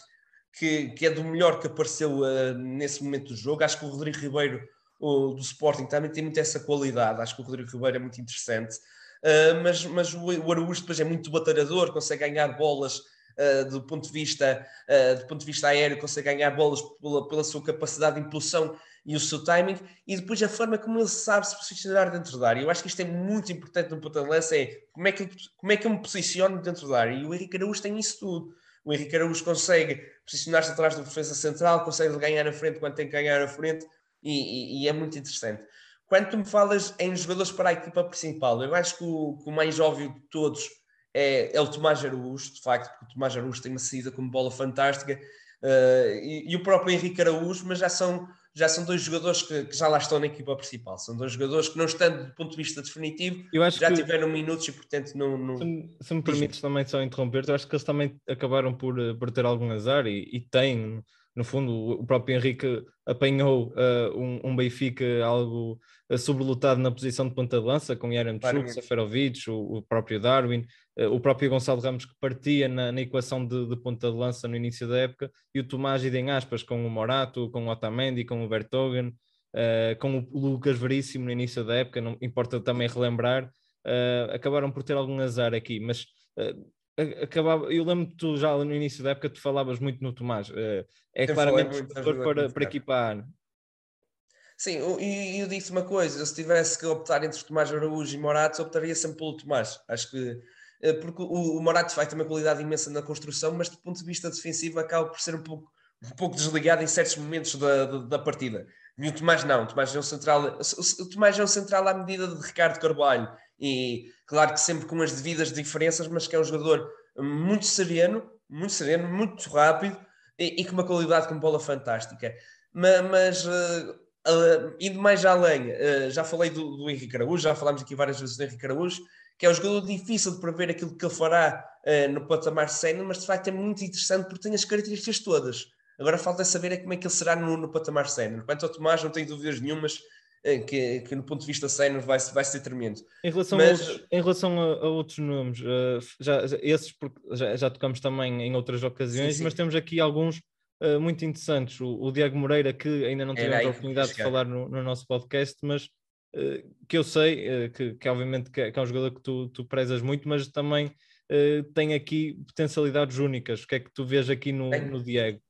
que, que é do melhor que apareceu uh, nesse momento do jogo. Acho que o Rodrigo Ribeiro o, do Sporting também tem muito essa qualidade. Acho que o Rodrigo Ribeiro é muito interessante. Uh, mas, mas o, o Araújo depois é muito batalhador, consegue ganhar bolas uh, do, ponto de vista, uh, do ponto de vista aéreo, consegue ganhar bolas pela, pela sua capacidade de impulsão e o seu timing, e depois a forma como ele sabe se posicionar dentro da área. Eu acho que isto é muito importante no ponto de lança, é como é, que, como é que eu me posiciono dentro da área, e o Henrique Araújo tem isso tudo. O Henrique Araújo consegue posicionar-se atrás do defesa central, consegue ganhar a frente quando tem que ganhar a frente, e, e, e, é muito interessante. Quando tu me falas em jogadores para a equipa principal, eu acho que o, que o mais óbvio de todos é, é o Tomás Araújo, de facto, porque o Tomás Araújo tem uma saída como bola fantástica, uh, e, e, o próprio Henrique Araújo, mas já são, já são dois jogadores que, que, já lá estão na equipa principal. São dois jogadores que, não estando do ponto de vista definitivo, já que, tiveram minutos e, portanto, não. não... Se, se me permites também só interromper, eu acho que eles também acabaram por, eh, por ter algum azar e, e têm no fundo, o próprio Henrique apanhou uh, um, um, Benfica algo uh, sobrelotado na posição de ponta de lança, com Yaremchuk, Seferovic, o, o, próprio Darwin, uh, o próprio Gonçalo Ramos, que partia na, na equação de, de, ponta de lança no início da época, e o Tomás em aspas com o Morato, com o Otamendi, com o Vertogen, uh, com o Lucas Veríssimo no início da época, não importa também relembrar, acabaram por ter algum azar aqui, mas acabava, eu lembro que tu já no início da época tu falavas muito no Tomás, uh, é eu claramente jogador para, para equipar. Sim, e eu, disse uma coisa, se tivesse que optar entre Tomás Araújo e Morato, optaria sempre pelo Tomás. Acho que eh, porque o, o Morato vai ter uma qualidade imensa na construção, mas do ponto de vista defensivo acaba por ser um pouco, um pouco desligado em certos momentos da, da, da partida. E o Tomás não, o Tomás é um central, o Tomás é um central à medida de Ricardo Carvalho e claro que sempre com as devidas diferenças, mas que é um jogador muito sereno, muito sereno, muito rápido e, e com uma qualidade com bola fantástica. Mas, mas uh, uh, indo mais além, uh, já falei do, do Henrique Araújo, já falámos aqui várias vezes do Henrique Araújo, que é um jogador difícil de prever aquilo que ele fará no patamar sénior, mas de facto é muito interessante porque tem as características todas. Agora falta saber é como é que ele será no, no patamar sénior. Quanto ao Tomás, não tenho dúvidas nenhumas que, que no ponto de vista sénior vai, vai ser tremendo. Em relação, Mas... a, outros, em relação a, a, outros nomes, uh, já, já, esses já, já, tocamos também em outras ocasiões, sim, sim. mas temos aqui alguns uh, muito interessantes. O, o Diego Moreira, que ainda não tivemos a oportunidade de falar no, no, nosso podcast, mas uh, que eu sei que, que, obviamente que é, que é, um jogador que tu, tu prezas muito, mas também tem aqui potencialidades únicas. O que é que tu vês aqui no, no Diego?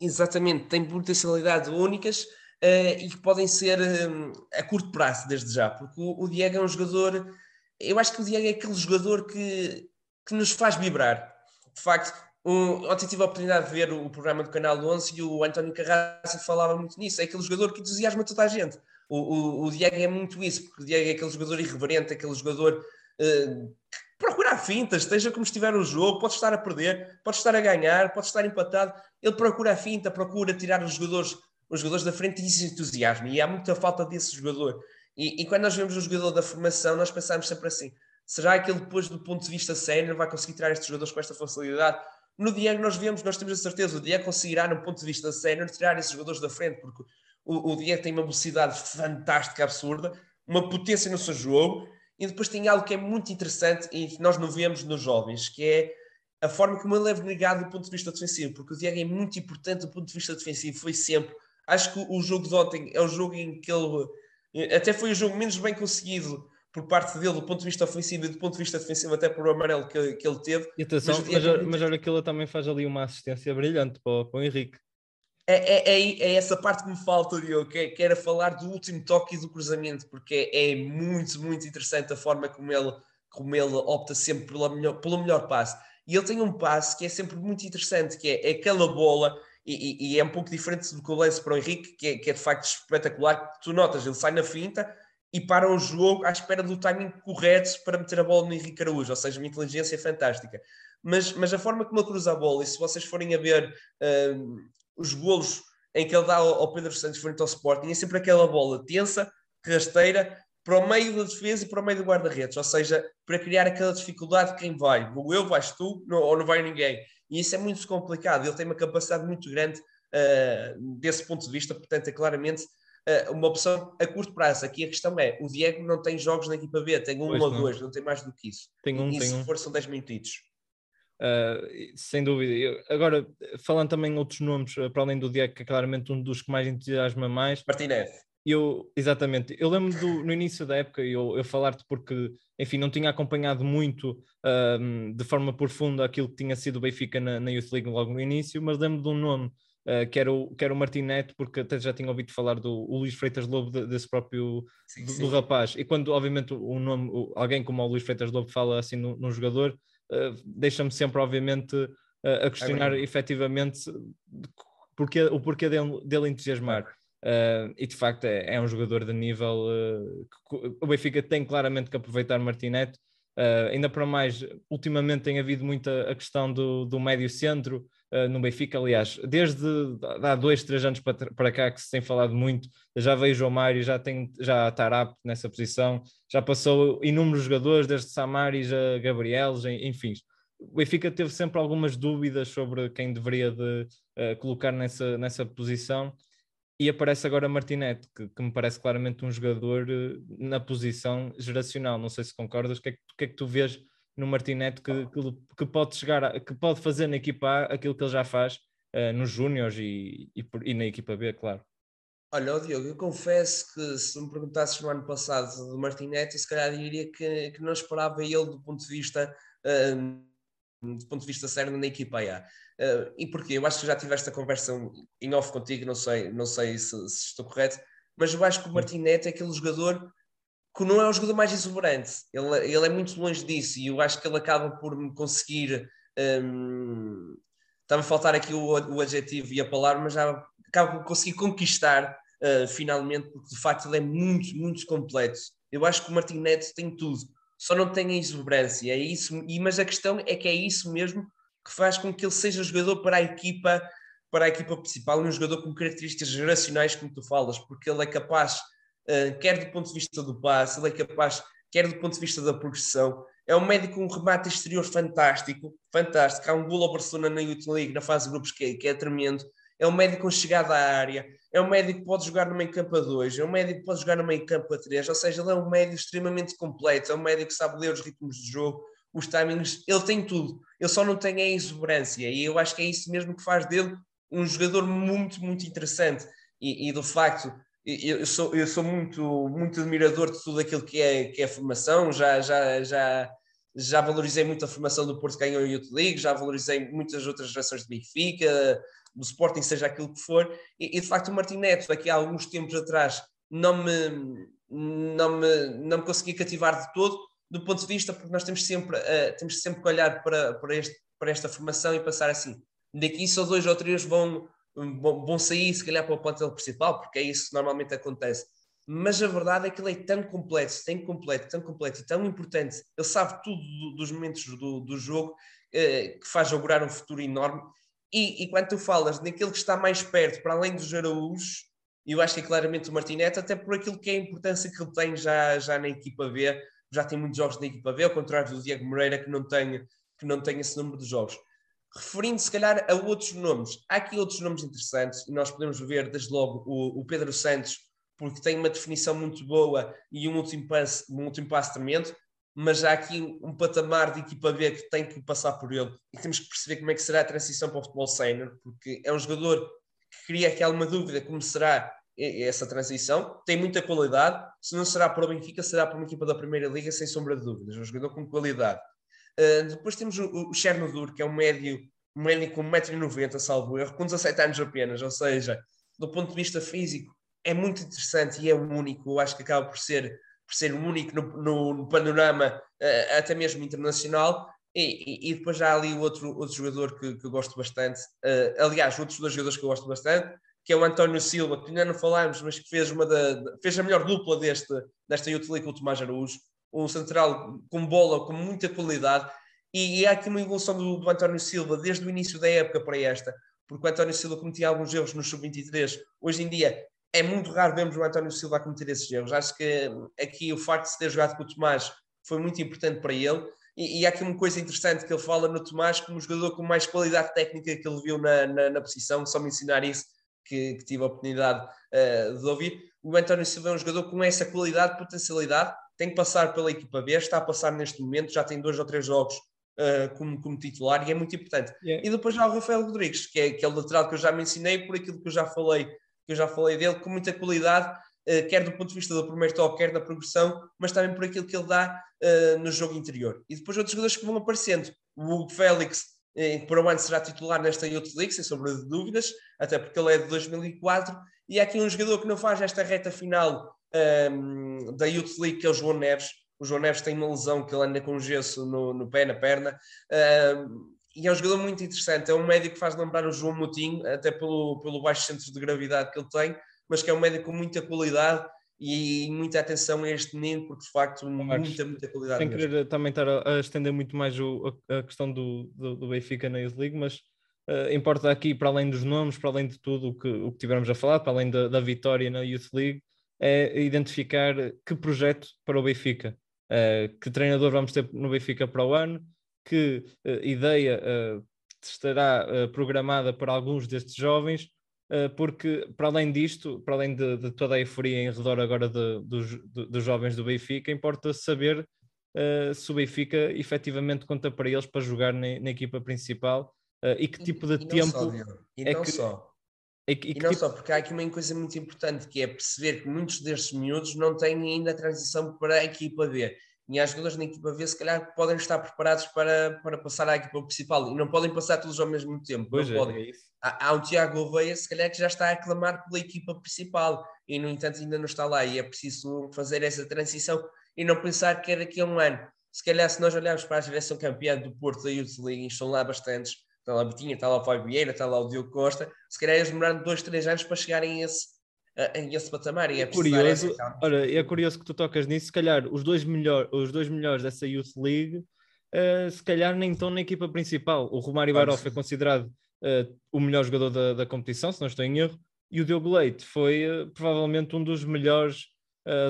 Exatamente, tem potencialidades únicas uh, e que podem ser um, a curto prazo, desde já, porque o, Diego é um jogador. Eu acho que o Diego é aquele jogador que, que nos faz vibrar. De facto, um, ontem tive a oportunidade de ver o, programa do Canal 11 e o António Carrasco falava muito nisso. É aquele jogador que entusiasma toda a gente. O, o, o Diego é muito isso, porque o Diego é aquele jogador irreverente, aquele jogador uh, que procura fintas, esteja como estiver o jogo, pode estar a perder, pode estar a ganhar, pode estar empatado. Ele procura a finta, procura tirar os jogadores, os jogadores da frente e isso entusiasma. E há muita falta desse jogador. E, e quando nós vemos o jogador da formação, nós pensamos sempre assim: será que ele, depois do ponto de vista sénior, vai conseguir tirar estes jogadores com esta facilidade? No Diego, nós vemos, nós temos a certeza, o Diego conseguirá, no ponto de vista sénior, tirar esses jogadores da frente, porque o, o Diego tem uma velocidade fantástica, absurda, uma potência no seu jogo e depois tem algo que é muito interessante e que nós não vemos nos jovens, que é a forma como ele é negado do ponto de vista defensivo, porque o Diego é muito importante do ponto de vista defensivo, foi sempre. Acho que o jogo de ontem é o jogo em que ele até foi o jogo menos bem conseguido por parte dele do ponto de vista ofensivo e do ponto de vista defensivo, até por o amarelo que, que ele teve. E atenção, mas, mas, mas, olha que ele também faz ali uma assistência brilhante para, para o Henrique. É, é, é, é, essa parte que me falta, Diogo, que, é, que era falar do último toque e do cruzamento, porque é, é, muito, muito interessante a forma como ele, como ele opta sempre pela melhor, pelo melhor passe. E ele tem um passe que é sempre muito interessante, que é, é aquela bola, e, e, é um pouco diferente do que o lance para o Henrique, que é, que é de facto espetacular. Tu notas, ele sai na finta e para o jogo à espera do timing correto para meter a bola no Henrique Araújo, ou seja, uma inteligência fantástica. Mas, mas a forma como ele cruza a bola, e se vocês forem a ver uh, os golos em que ele dá ao, Pedro Santos frente ao Sporting, é sempre aquela bola tensa, rasteira, para o meio da defesa e para o meio do guarda-redes, ou seja, para criar aquela dificuldade de quem vai, vou eu, vais tu, ou não vai ninguém. E isso é muito complicado, ele tem uma capacidade muito grande uh, desse ponto de vista, portanto é claramente uh, uma opção a curto prazo. Aqui a questão é, o Diego não tem jogos na equipa B, tem um pois ou não. dois, não tem mais do que isso. Tem um, e tem se um. for são 10 minutitos. Uh, sem dúvida. Eu, agora, falando também outros nomes, para além do Diego, que é claramente um dos que mais entusiasma mais. Martinez. Eu, exatamente. Eu lembro do, no início da época eu, eu falar-te porque, enfim, não tinha acompanhado muito de forma profunda aquilo que tinha sido o Benfica na, na Youth League logo no início, mas lembro de um nome Uh, que, era o, que era o Martinete, porque até já tinha ouvido falar do Luís Freitas Lobo, de, desse próprio sim, do, sim. do, rapaz. E quando, obviamente, o nome, alguém como o Luís Freitas Lobo fala assim num jogador, uh, deixa-me sempre, obviamente, uh, a questionar é efetivamente porque, o porquê dele, dele entusiasmar. E de facto é, é, um jogador de nível que o Benfica tem claramente que aproveitar Martinete. ainda para mais, ultimamente tem havido muita a questão do, do médio centro, uh, no Benfica. Aliás, desde há dois, três anos para, para cá que se tem falado muito, já veio João Mário, já tem já Tarap nessa posição, já passou inúmeros jogadores, desde Samaris a Gabriel, enfim. O Benfica teve sempre algumas dúvidas sobre quem deveria de, uh, colocar nessa, nessa posição e aparece agora Martinete, que, que, me parece claramente um jogador uh, na posição geracional. Não sei se concordas, o que, é que, que, é que tu vês no Martinete que, que, pode chegar, a, que pode fazer na equipa A aquilo que ele já faz uh, nos Júniors e, e, e, na equipa B, claro. Olha, Diogo, eu confesso que se me perguntasses no ano passado do Martinete, se calhar diria que, que não esperava ele do ponto de vista uh, do ponto de vista sério na equipa A. Uh, e porquê? Eu acho que já tive esta conversa em off contigo, não sei, não sei se, se estou correto, mas eu acho que o Martinete é aquele jogador que não é o jogador mais exuberante. Ele, ele é muito longe disso e eu acho que ele acaba por me conseguir. Um, estava a faltar aqui o, o adjetivo e a palavra, mas já acaba por conseguir conquistar uh, finalmente, porque de facto ele é muito, muito completo. Eu acho que o Martin Neto tem tudo, só não tem a exuberância. É isso, e, mas a questão é que é isso mesmo que faz com que ele seja jogador para a equipa para a equipa principal, um jogador com características geracionais, como tu falas, porque ele é capaz uh, quer do ponto de vista do passe, ele é capaz, quer do ponto de vista da progressão. É um médico com um remate exterior fantástico, fantástico. Há um gol ao Barcelona na Youth League, na fase de grupos, que é, que é tremendo. É um médico com chegada à área, é um médico que pode jogar no meio campo a 2, é um médico que pode jogar no meio campo a 3, ou seja, ele é um médico extremamente completo, é um médico que sabe ler os ritmos de jogo, os timings, ele tem tudo, ele só não tem a exuberância, e eu acho que é isso mesmo que faz dele um jogador muito, muito interessante, e, e do facto eu sou, eu sou muito, muito admirador de tudo aquilo que é, que é formação, já, já, já, já valorizei muito a formação do Porto que ganhou a Youth League, já valorizei muitas outras gerações de Benfica, do Sporting, seja aquilo que for, e, e de facto o Martin Neto, aqui há alguns tempos atrás, não me, não me, não me conseguia cativar de todo, do ponto de vista, porque nós temos sempre, uh, temos sempre que olhar para, para, este, para esta formação e pensar assim, daqui só dois ou três vão, vão sair, se calhar, para o plantel principal, porque é isso que normalmente acontece. mas a verdade é que ele é tão completo, tão completo, tão completo e tão importante. Ele sabe tudo do, dos momentos do, do jogo eh, que faz augurar um futuro enorme. E, e, quando tu falas naquele que está mais perto, para além dos Araújos, eu acho que é claramente o Martinete, até por aquilo que é a importância que ele tem já, já na equipa B, já tem muitos jogos na equipa B, ao contrário do Diego Moreira, que não tem, que não tem esse número de jogos. Referindo se calhar a outros nomes, há aqui outros nomes interessantes, e nós podemos ver desde logo o, o Pedro Santos, porque tem uma definição muito boa e um último passe, um último passe tremendo, mas há aqui um patamar de equipa B que tem que passar por ele. E temos que perceber como é que será a transição para o futebol sénior, porque é um jogador que cria aqui alguma dúvida como será essa transição, tem muita qualidade, se não será para o Benfica, será para uma equipa da Primeira Liga, sem sombra de dúvidas, um jogador com qualidade. Uh, depois temos o, o Chernobyl, que é um médio, um médio com 1,90m, salvo erro, com 17 anos apenas, ou seja, do ponto de vista físico, é muito interessante e é único, eu acho que acaba por ser, por ser o único no, no, no panorama, uh, até mesmo internacional. E, e, e, depois já há ali outro, outro jogador que, que eu gosto bastante, uh, aliás, outros dois jogadores que eu gosto bastante, que é o António Silva, que ainda não falámos, mas que fez, uma da, fez a melhor dupla deste, desta Youth League com o Tomás Araújo, um central com bola, com muita qualidade, e, e há aqui uma evolução do, do António Silva desde o início da época para esta, porque o António Silva cometia alguns erros no Sub-23, hoje em dia é muito raro vermos o António Silva a cometer esses erros. Acho que aqui o facto de se ter jogado com o Tomás foi muito importante para ele. E, e há aqui uma coisa interessante que ele fala no Tomás como jogador com mais qualidade técnica que ele viu na, na, na posição, só me ensinar isso que, que tive a oportunidade uh, de ouvir. O António Silva é um jogador com essa qualidade, potencialidade, tem que passar pela equipa B, está a passar neste momento, já tem dois ou três jogos uh, como, como titular e é muito importante. Yeah. E depois já há o Rafael Rodrigues, que é, que é o lateral que eu já mencionei, por aquilo que eu já falei que eu já falei dele, com muita qualidade, eh, quer do ponto de vista do primeiro toque, quer da progressão, mas também por aquilo que ele dá uh, no jogo interior. E depois outros jogadores que vão aparecendo. O Hugo Félix, eh, que para o ano será titular nesta Youth League, sem sombra de dúvidas, até porque ele é de 2004. E há aqui um jogador que não faz esta reta final um, ehm, da Youth League, que é o João Neves. O João Neves tem uma lesão que ele anda com gesso no, no pé, na perna. Uh, e é um jogador muito interessante. É um médico que faz lembrar o João Moutinho, até pelo, pelo baixo centro de gravidade que ele tem, mas que é um médico com muita qualidade e muita atenção a este menino, porque de facto muita, muita qualidade. Sem querer eh, também estar a, estender muito mais o, a, a, questão do, do, do, Benfica na Youth League, mas uh, importa aqui, para além dos nomes, para além de tudo o que, o que tivemos a falar, para além da, da vitória na Youth League, é identificar que projeto para o Benfica, uh, que treinador vamos ter no Benfica para o ano, que uh, ideia uh, estará uh, programada para alguns destes jovens, porque para além disto, para além de, de, toda a euforia em redor agora dos, dos jovens do Benfica, importa saber se o Benfica efetivamente conta para eles para jogar na, na equipa principal e que tipo de e tempo só, e é que, só. E, e, e não tipo... só, porque há aqui uma coisa muito importante que é perceber que muitos destes miúdos não têm ainda a transição para a equipa B e há jogadores na equipa V, se calhar, podem estar preparados para, para passar à equipa principal e não podem passar todos ao mesmo tempo. Pois não é, podem. É há, há o Tiago Gouveia, se calhar, que já está a aclamar pela equipa principal e, no entanto, ainda não está lá. E é preciso fazer essa transição e não pensar que é daqui a um ano. Se calhar, se nós olharmos para a geração campeã do Porto da Youth League, estão lá bastantes, está lá a Betinha, está lá o Fábio Vieira, está lá o Diogo Costa, se calhar eles demoraram dois, três anos para chegarem a esse, em esse patamar e é, é curioso, olha, é curioso que tu tocas nisso, se calhar os dois, melhor, os dois melhores dessa Youth League uh, se calhar nem estão na equipa principal. O Romário claro, foi considerado uh, o melhor jogador da, da, competição, se não estou em erro, e o Diogo Leite foi uh, provavelmente um dos melhores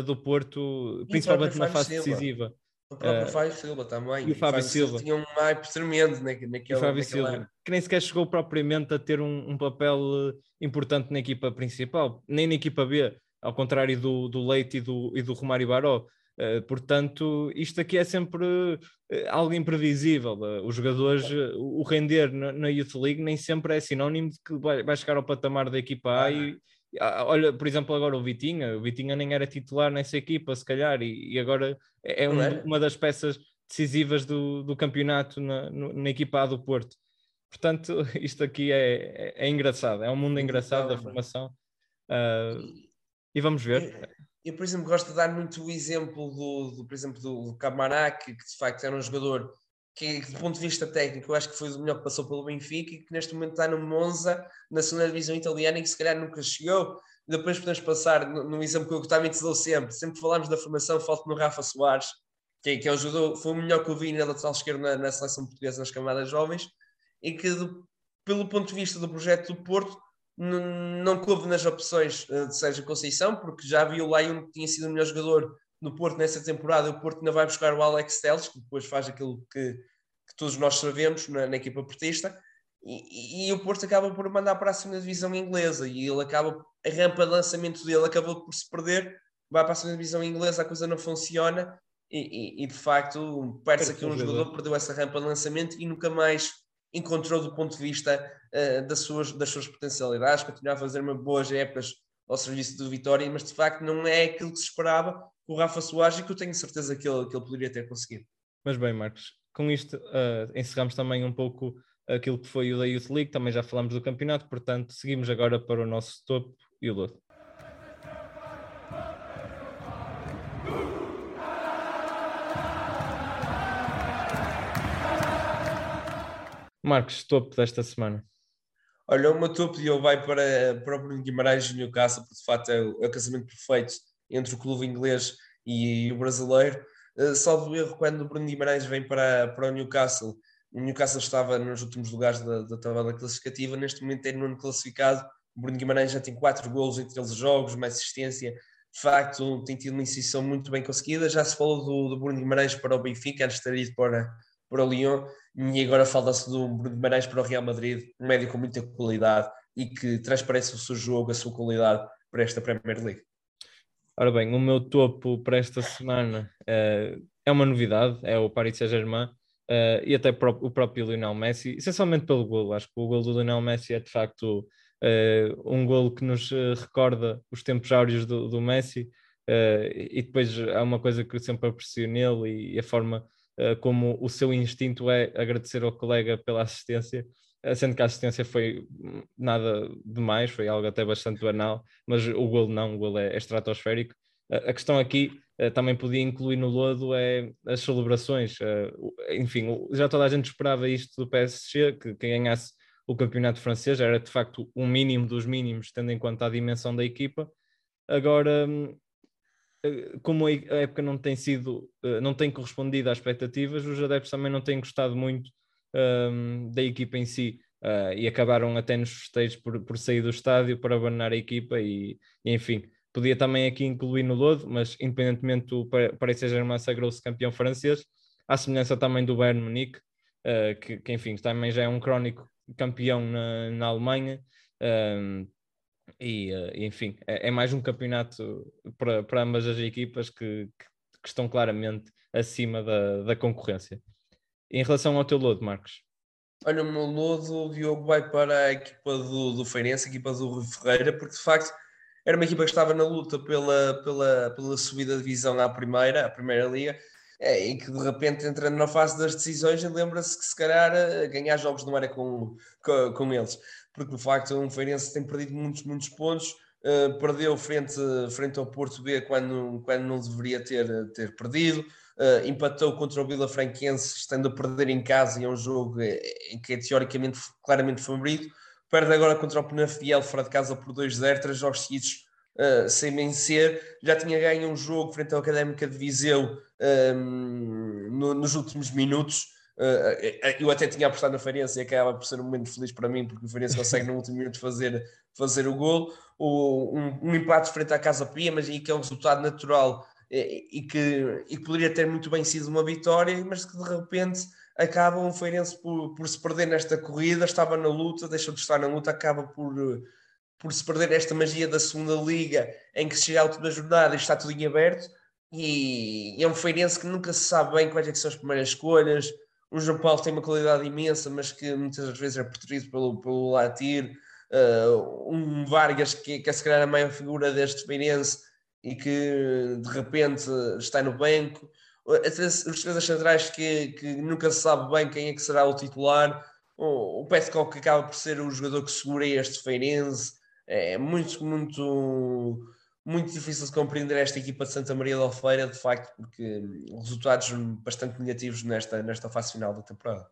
do Porto, principalmente na fase Silva. decisiva. O próprio uh, Fábio Silva também. E o Fábio, Silva. tinha um hype tremendo naquele, e o Fábio Silva, ano. que nem sequer chegou propriamente a ter um, um, papel importante na equipa principal, nem na equipa B, ao contrário do, do Leite e do, e do Romário Baró. Uh, portanto, isto aqui é sempre uh, algo imprevisível. Uh, os jogadores, o render na, na, Youth League nem sempre é sinónimo de que vai, vai chegar ao patamar da equipa A e, ah, olha, por exemplo, agora o Vitinha, o Vitinha nem era titular nessa equipa, se calhar, e, e agora é um, uma das peças decisivas do, do campeonato na, na, equipa A do Porto. Portanto, isto aqui é, é, é engraçado, é um mundo engraçado da formação. Uh, e vamos ver. Eu, por exemplo, gosto de dar muito o exemplo do, do por exemplo, do Camará, que, que, de facto era um jogador que, do ponto de vista técnico eu acho que foi o melhor que passou pelo Benfica e que neste momento está no Monza, na segunda divisão italiana, e que se calhar nunca chegou. Depois podemos passar no, no exemplo que eu também te dou sempre. Sempre falamos da formação, falta no Rafa Soares, que, que ajudou, foi o melhor que eu vi na lateral esquerda na, na seleção portuguesa nas camadas jovens, e que do, pelo ponto de vista do projeto do Porto, não coube nas opções uh, de Sérgio Conceição, porque já viu lá um que tinha sido o melhor jogador no Porto nessa temporada. O Porto ainda vai buscar o Alex Teles, que depois faz aquilo que, que todos nós sabemos na, na equipa portista. E, e, o Porto acaba por mandar para a segunda divisão inglesa e ele acaba, a rampa de lançamento dele acabou por se perder, vai para a segunda divisão inglesa, a coisa não funciona e, e, e de facto perde-se aqui um jogador, perdeu essa rampa de lançamento e nunca mais encontrou do ponto de vista uh, das, suas, das suas potencialidades, continua a fazer uma boas épocas ao serviço do Vitória, mas de facto não é aquilo que se esperava com o Rafa Soares e que eu tenho certeza que ele, que ele poderia ter conseguido. Mas bem, Marcos, com isto uh, encerramos também um pouco aquilo que foi o da Youth League, também já falamos do campeonato, portanto seguimos agora para o nosso topo e o lodo. Marcos, topo desta semana. Olha, o meu topo de eu vai para, para o Bruno Guimarães e Newcastle, porque de facto é o, é o casamento perfeito entre o clube inglês e, o brasileiro. Uh, salvo erro, quando o Bruno Guimarães vem para, para o Newcastle, o Newcastle estava nos últimos lugares da, da tabela classificativa, neste momento é nono classificado. O Bruno Guimarães já tem quatro golos em 13 jogos, uma assistência. De facto, tem tido uma iniciação muito bem conseguida. Já se falou do, do Bruno Guimarães para o Benfica, antes de ter ido para, para o Lyon e agora fala-se do Bruno Guimarães para o Real Madrid, um médio com muita qualidade e que transparece o seu jogo, a sua qualidade para esta Premier League. Ora bem, o meu topo para esta semana uh, é uma novidade, é o Paris Saint-Germain uh, e até o próprio Lionel Messi, essencialmente pelo golo. Acho que o golo do Lionel Messi é de facto uh, um golo que nos recorda os tempos áureos do, do Messi e depois há uma coisa que eu sempre aprecio nele e, e a forma como o seu instinto é agradecer ao colega pela assistência, sendo que a assistência foi nada demais, foi algo até bastante banal, mas o golo não, o golo é, é estratosférico. A questão aqui eh, também podia incluir no lodo é as celebrações. Enfim, já toda a gente esperava isto do PSG, que quem ganhasse o campeonato francês era de facto um mínimo dos mínimos, tendo em conta a dimensão da equipa. Agora, hum, eh, como a época não tem sido, eh, não tem correspondido às expectativas, os adeptos também não têm gostado muito um, da equipa em si uh, e acabaram até nos festejos por, por sair do estádio para abandonar a equipa e, e, enfim, podia também aqui incluir no Lodo, mas independentemente do Paris Saint-Germain sagrou-se campeão francês, à semelhança também do Bayern Munique, uh, que, que, enfim, também já é um crónico campeão na, na Alemanha, um, e, uh, enfim, é, é, mais um campeonato para, para ambas as equipas que, que estão claramente acima da, da concorrência. Em relação ao teu lodo, Marcos? Olha, o meu lodo, o Diogo vai para a equipa do, do Feirense, a equipa do Rui Ferreira, porque de facto era uma equipa que estava na luta pela, pela, pela subida de divisão à primeira, à primeira liga, é, e que de repente entra na fase das decisões lembra-se que se calhar eh, ganhar jogos não era com, com, com eles porque de facto o Feirense tem perdido muitos, muitos pontos, uh, perdeu frente, frente ao Porto B quando, quando não deveria ter, ter perdido, uh, empatou contra o Vila Franquense, estando a perder em casa e é um jogo eh, em que é teoricamente claramente favorito, perde agora contra o Penafiel fora de casa por 2-0, três jogos seguidos Uh, sem vencer, já tinha ganho um jogo frente ao Académica de Viseu um, no, nos últimos minutos, Uh, eu até tinha apostado na Farense e acaba por ser um momento feliz para mim, porque o Farense consegue no último minuto fazer, fazer o gol. O, um, um, empate frente à Casa Pia, mas aí que é um resultado natural e, que, e que poderia ter muito bem sido uma vitória, mas que de repente acaba um Feirense por, por se perder nesta corrida, estava na luta, deixou de estar na luta, acaba por, por se perder esta magia da segunda liga, em que se chega à última jornada e está tudo em aberto, e, é um Feirense que nunca se sabe bem quais é são as primeiras escolhas, o João Paulo tem uma qualidade imensa, mas que muitas vezes é preterido pelo, pelo Latir. Uh, um Vargas, que, que é se calhar a maior figura deste Feirense e que de repente está no banco. Os defesas centrais que, que nunca se sabe bem quem é que será o titular. O, o Petcock acaba por ser o jogador que segura este Feirense. É muito, muito muito difícil de compreender esta equipa de Santa Maria da Alfeira, de facto, porque resultados bastante negativos nesta, nesta fase final da temporada.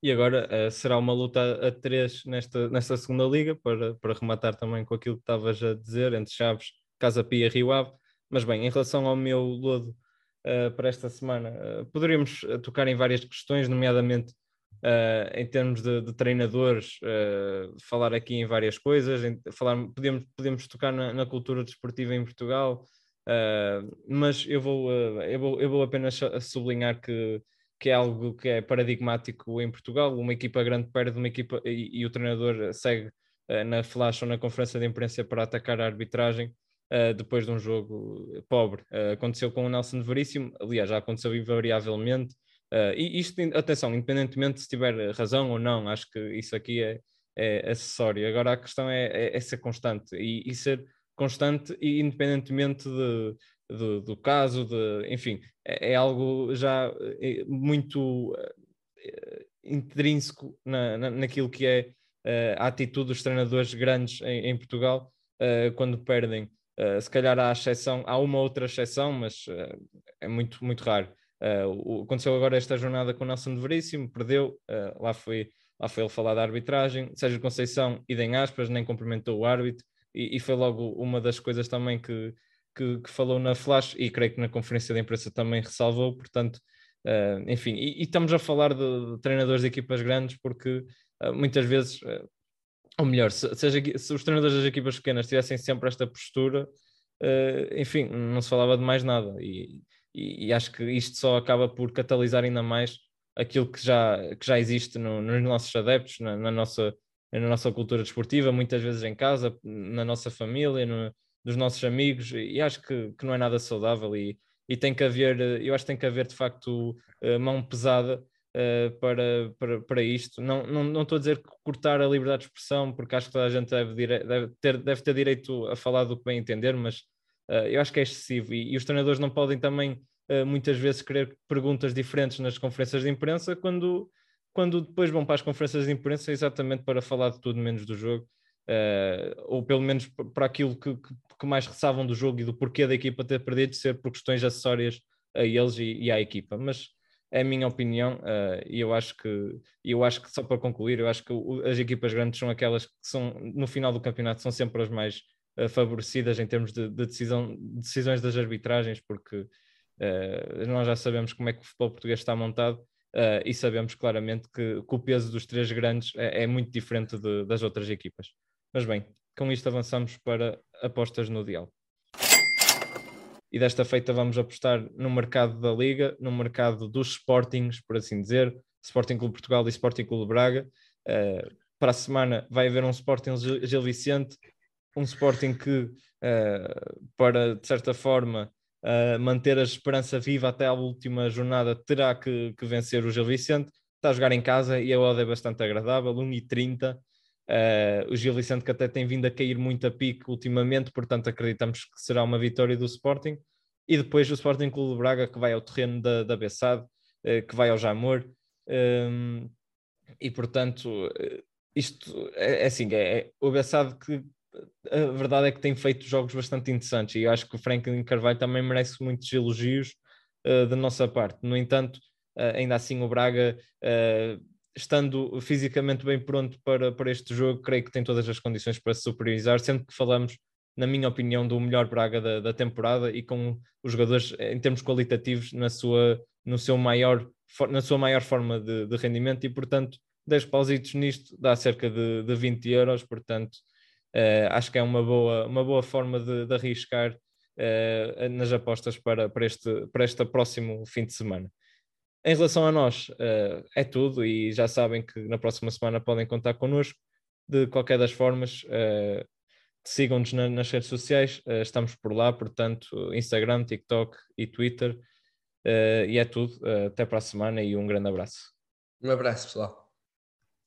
E agora uh, será uma luta a, três nesta, nesta segunda liga, para, para rematar também com aquilo que estavas a dizer, entre Chaves, Casa Pia Rio Ave. Mas bem, em relação ao meu lodo uh, para esta semana, uh, poderíamos tocar em várias questões, nomeadamente em termos de, de treinadores, falar aqui em várias coisas, em, falar, podemos, podemos tocar na, na cultura desportiva em Portugal, mas eu vou, eu, vou, eu vou apenas sublinhar que que é algo que é paradigmático em Portugal. Uma equipa grande perde uma equipa e, e o treinador segue uh, na flash ou na conferência de imprensa para atacar a arbitragem uh, depois de um jogo pobre. Uh, aconteceu com o Nelson Veríssimo, aliás, já aconteceu invariavelmente. e isto, atenção, independentemente se tiver razão ou não, acho que isso aqui é, é acessório. Agora a questão é, é, é ser constante e, e ser constante e independentemente de, do, do caso, de, enfim, é, é algo já muito intrínseco na, na, naquilo que é uh, a atitude dos treinadores grandes em, em Portugal uh, quando perdem. Uh, se calhar há exceção, há uma outra exceção, mas é muito, muito raro. O, aconteceu agora esta jornada com o Nelson de Veríssimo, perdeu, lá, foi, lá foi ele falar da arbitragem. Sérgio Conceição, idem aspas, nem cumprimentou o árbitro, e, e foi logo uma das coisas também que, que, que, falou na Flash e creio que na conferência de imprensa também ressalvou, portanto, uh, enfim, e, e, estamos a falar de, de, treinadores de equipas grandes porque uh, muitas vezes, uh, ou melhor, se, se, se, os treinadores das equipas pequenas tivessem sempre esta postura, enfim, não se falava de mais nada. E, e, e, acho que isto só acaba por catalisar ainda mais aquilo que já, que já existe no, nos nossos adeptos, na, na nossa na nossa cultura desportiva, muitas vezes em casa, na nossa família, no, dos nossos amigos, e acho que, que não é nada saudável. E, e tem que haver, eu acho que tem que haver de facto eh, mão pesada uh, para, para, para isto. Não, não, não estou a dizer cortar a liberdade de expressão, porque acho que toda a gente deve, deve, ter, deve ter direito a falar do que bem entender, mas uh, eu acho que é excessivo e, e os treinadores não podem também uh, muitas vezes querer perguntas diferentes nas conferências de imprensa quando, quando depois vão para as conferências de imprensa exatamente para falar de tudo menos do jogo. Ou pelo menos para aquilo que, que, que, mais ressalvam do jogo e do porquê da equipa ter perdido, ser por questões acessórias a eles e, e à equipa. Mas é a minha opinião uh, e eu acho que eu acho que só para concluir, eu acho que as equipas grandes são aquelas que são no final do campeonato são sempre as mais uh, favorecidas em termos de, de decisão, decisões das arbitragens, porque nós já sabemos como é que o futebol português está montado e sabemos claramente que, que, o peso dos três grandes é, é muito diferente de, das outras equipas. Mas bem, com isto avançamos para apostas no Dial. E desta feita vamos apostar no mercado da Liga, no mercado dos Sportings, por assim dizer, Sporting Clube Portugal e Sporting Clube Braga. Uh, para a semana vai haver um Sporting Gil Vicente, um Sporting que, uh, para de certa forma, uh, manter a esperança viva até à última jornada, terá que, que, vencer o Gil Vicente. Está a jogar em casa e a odd é bastante agradável, 1,30. Uh, o Gil Vicente que até tem vindo a cair muito a pique ultimamente, portanto acreditamos que será uma vitória do Sporting. E depois o Sporting Clube de Braga que vai ao terreno da, da Bessade, uh, que vai ao Jamor. Um, e portanto, uh, isto é, é assim, é, é, o Bessade que a verdade é que tem feito jogos bastante interessantes e eu acho que o Franklin Carvalho também merece muitos elogios uh, da nossa parte. No entanto, ainda assim o Braga estando fisicamente bem pronto para, para este jogo, creio que tem todas as condições para se superiorizar, sendo que falamos, na minha opinião, do melhor Braga da, da temporada e com os jogadores em termos qualitativos na sua, no seu maior, na sua maior forma de, de rendimento e, portanto, 10 pausitos nisto dá cerca de, de 20 euros, portanto, uh, acho que é uma boa, uma boa forma de, de arriscar uh, nas apostas para, para, este, para este próximo fim de semana. Em relação a nós, uh, é tudo e já sabem que na próxima semana podem contar connosco. De qualquer das formas, uh, sigam-nos na, nas redes sociais, uh, estamos por lá, portanto, Instagram, TikTok e Twitter. e é tudo. até para a semana e um grande abraço. Um abraço, pessoal.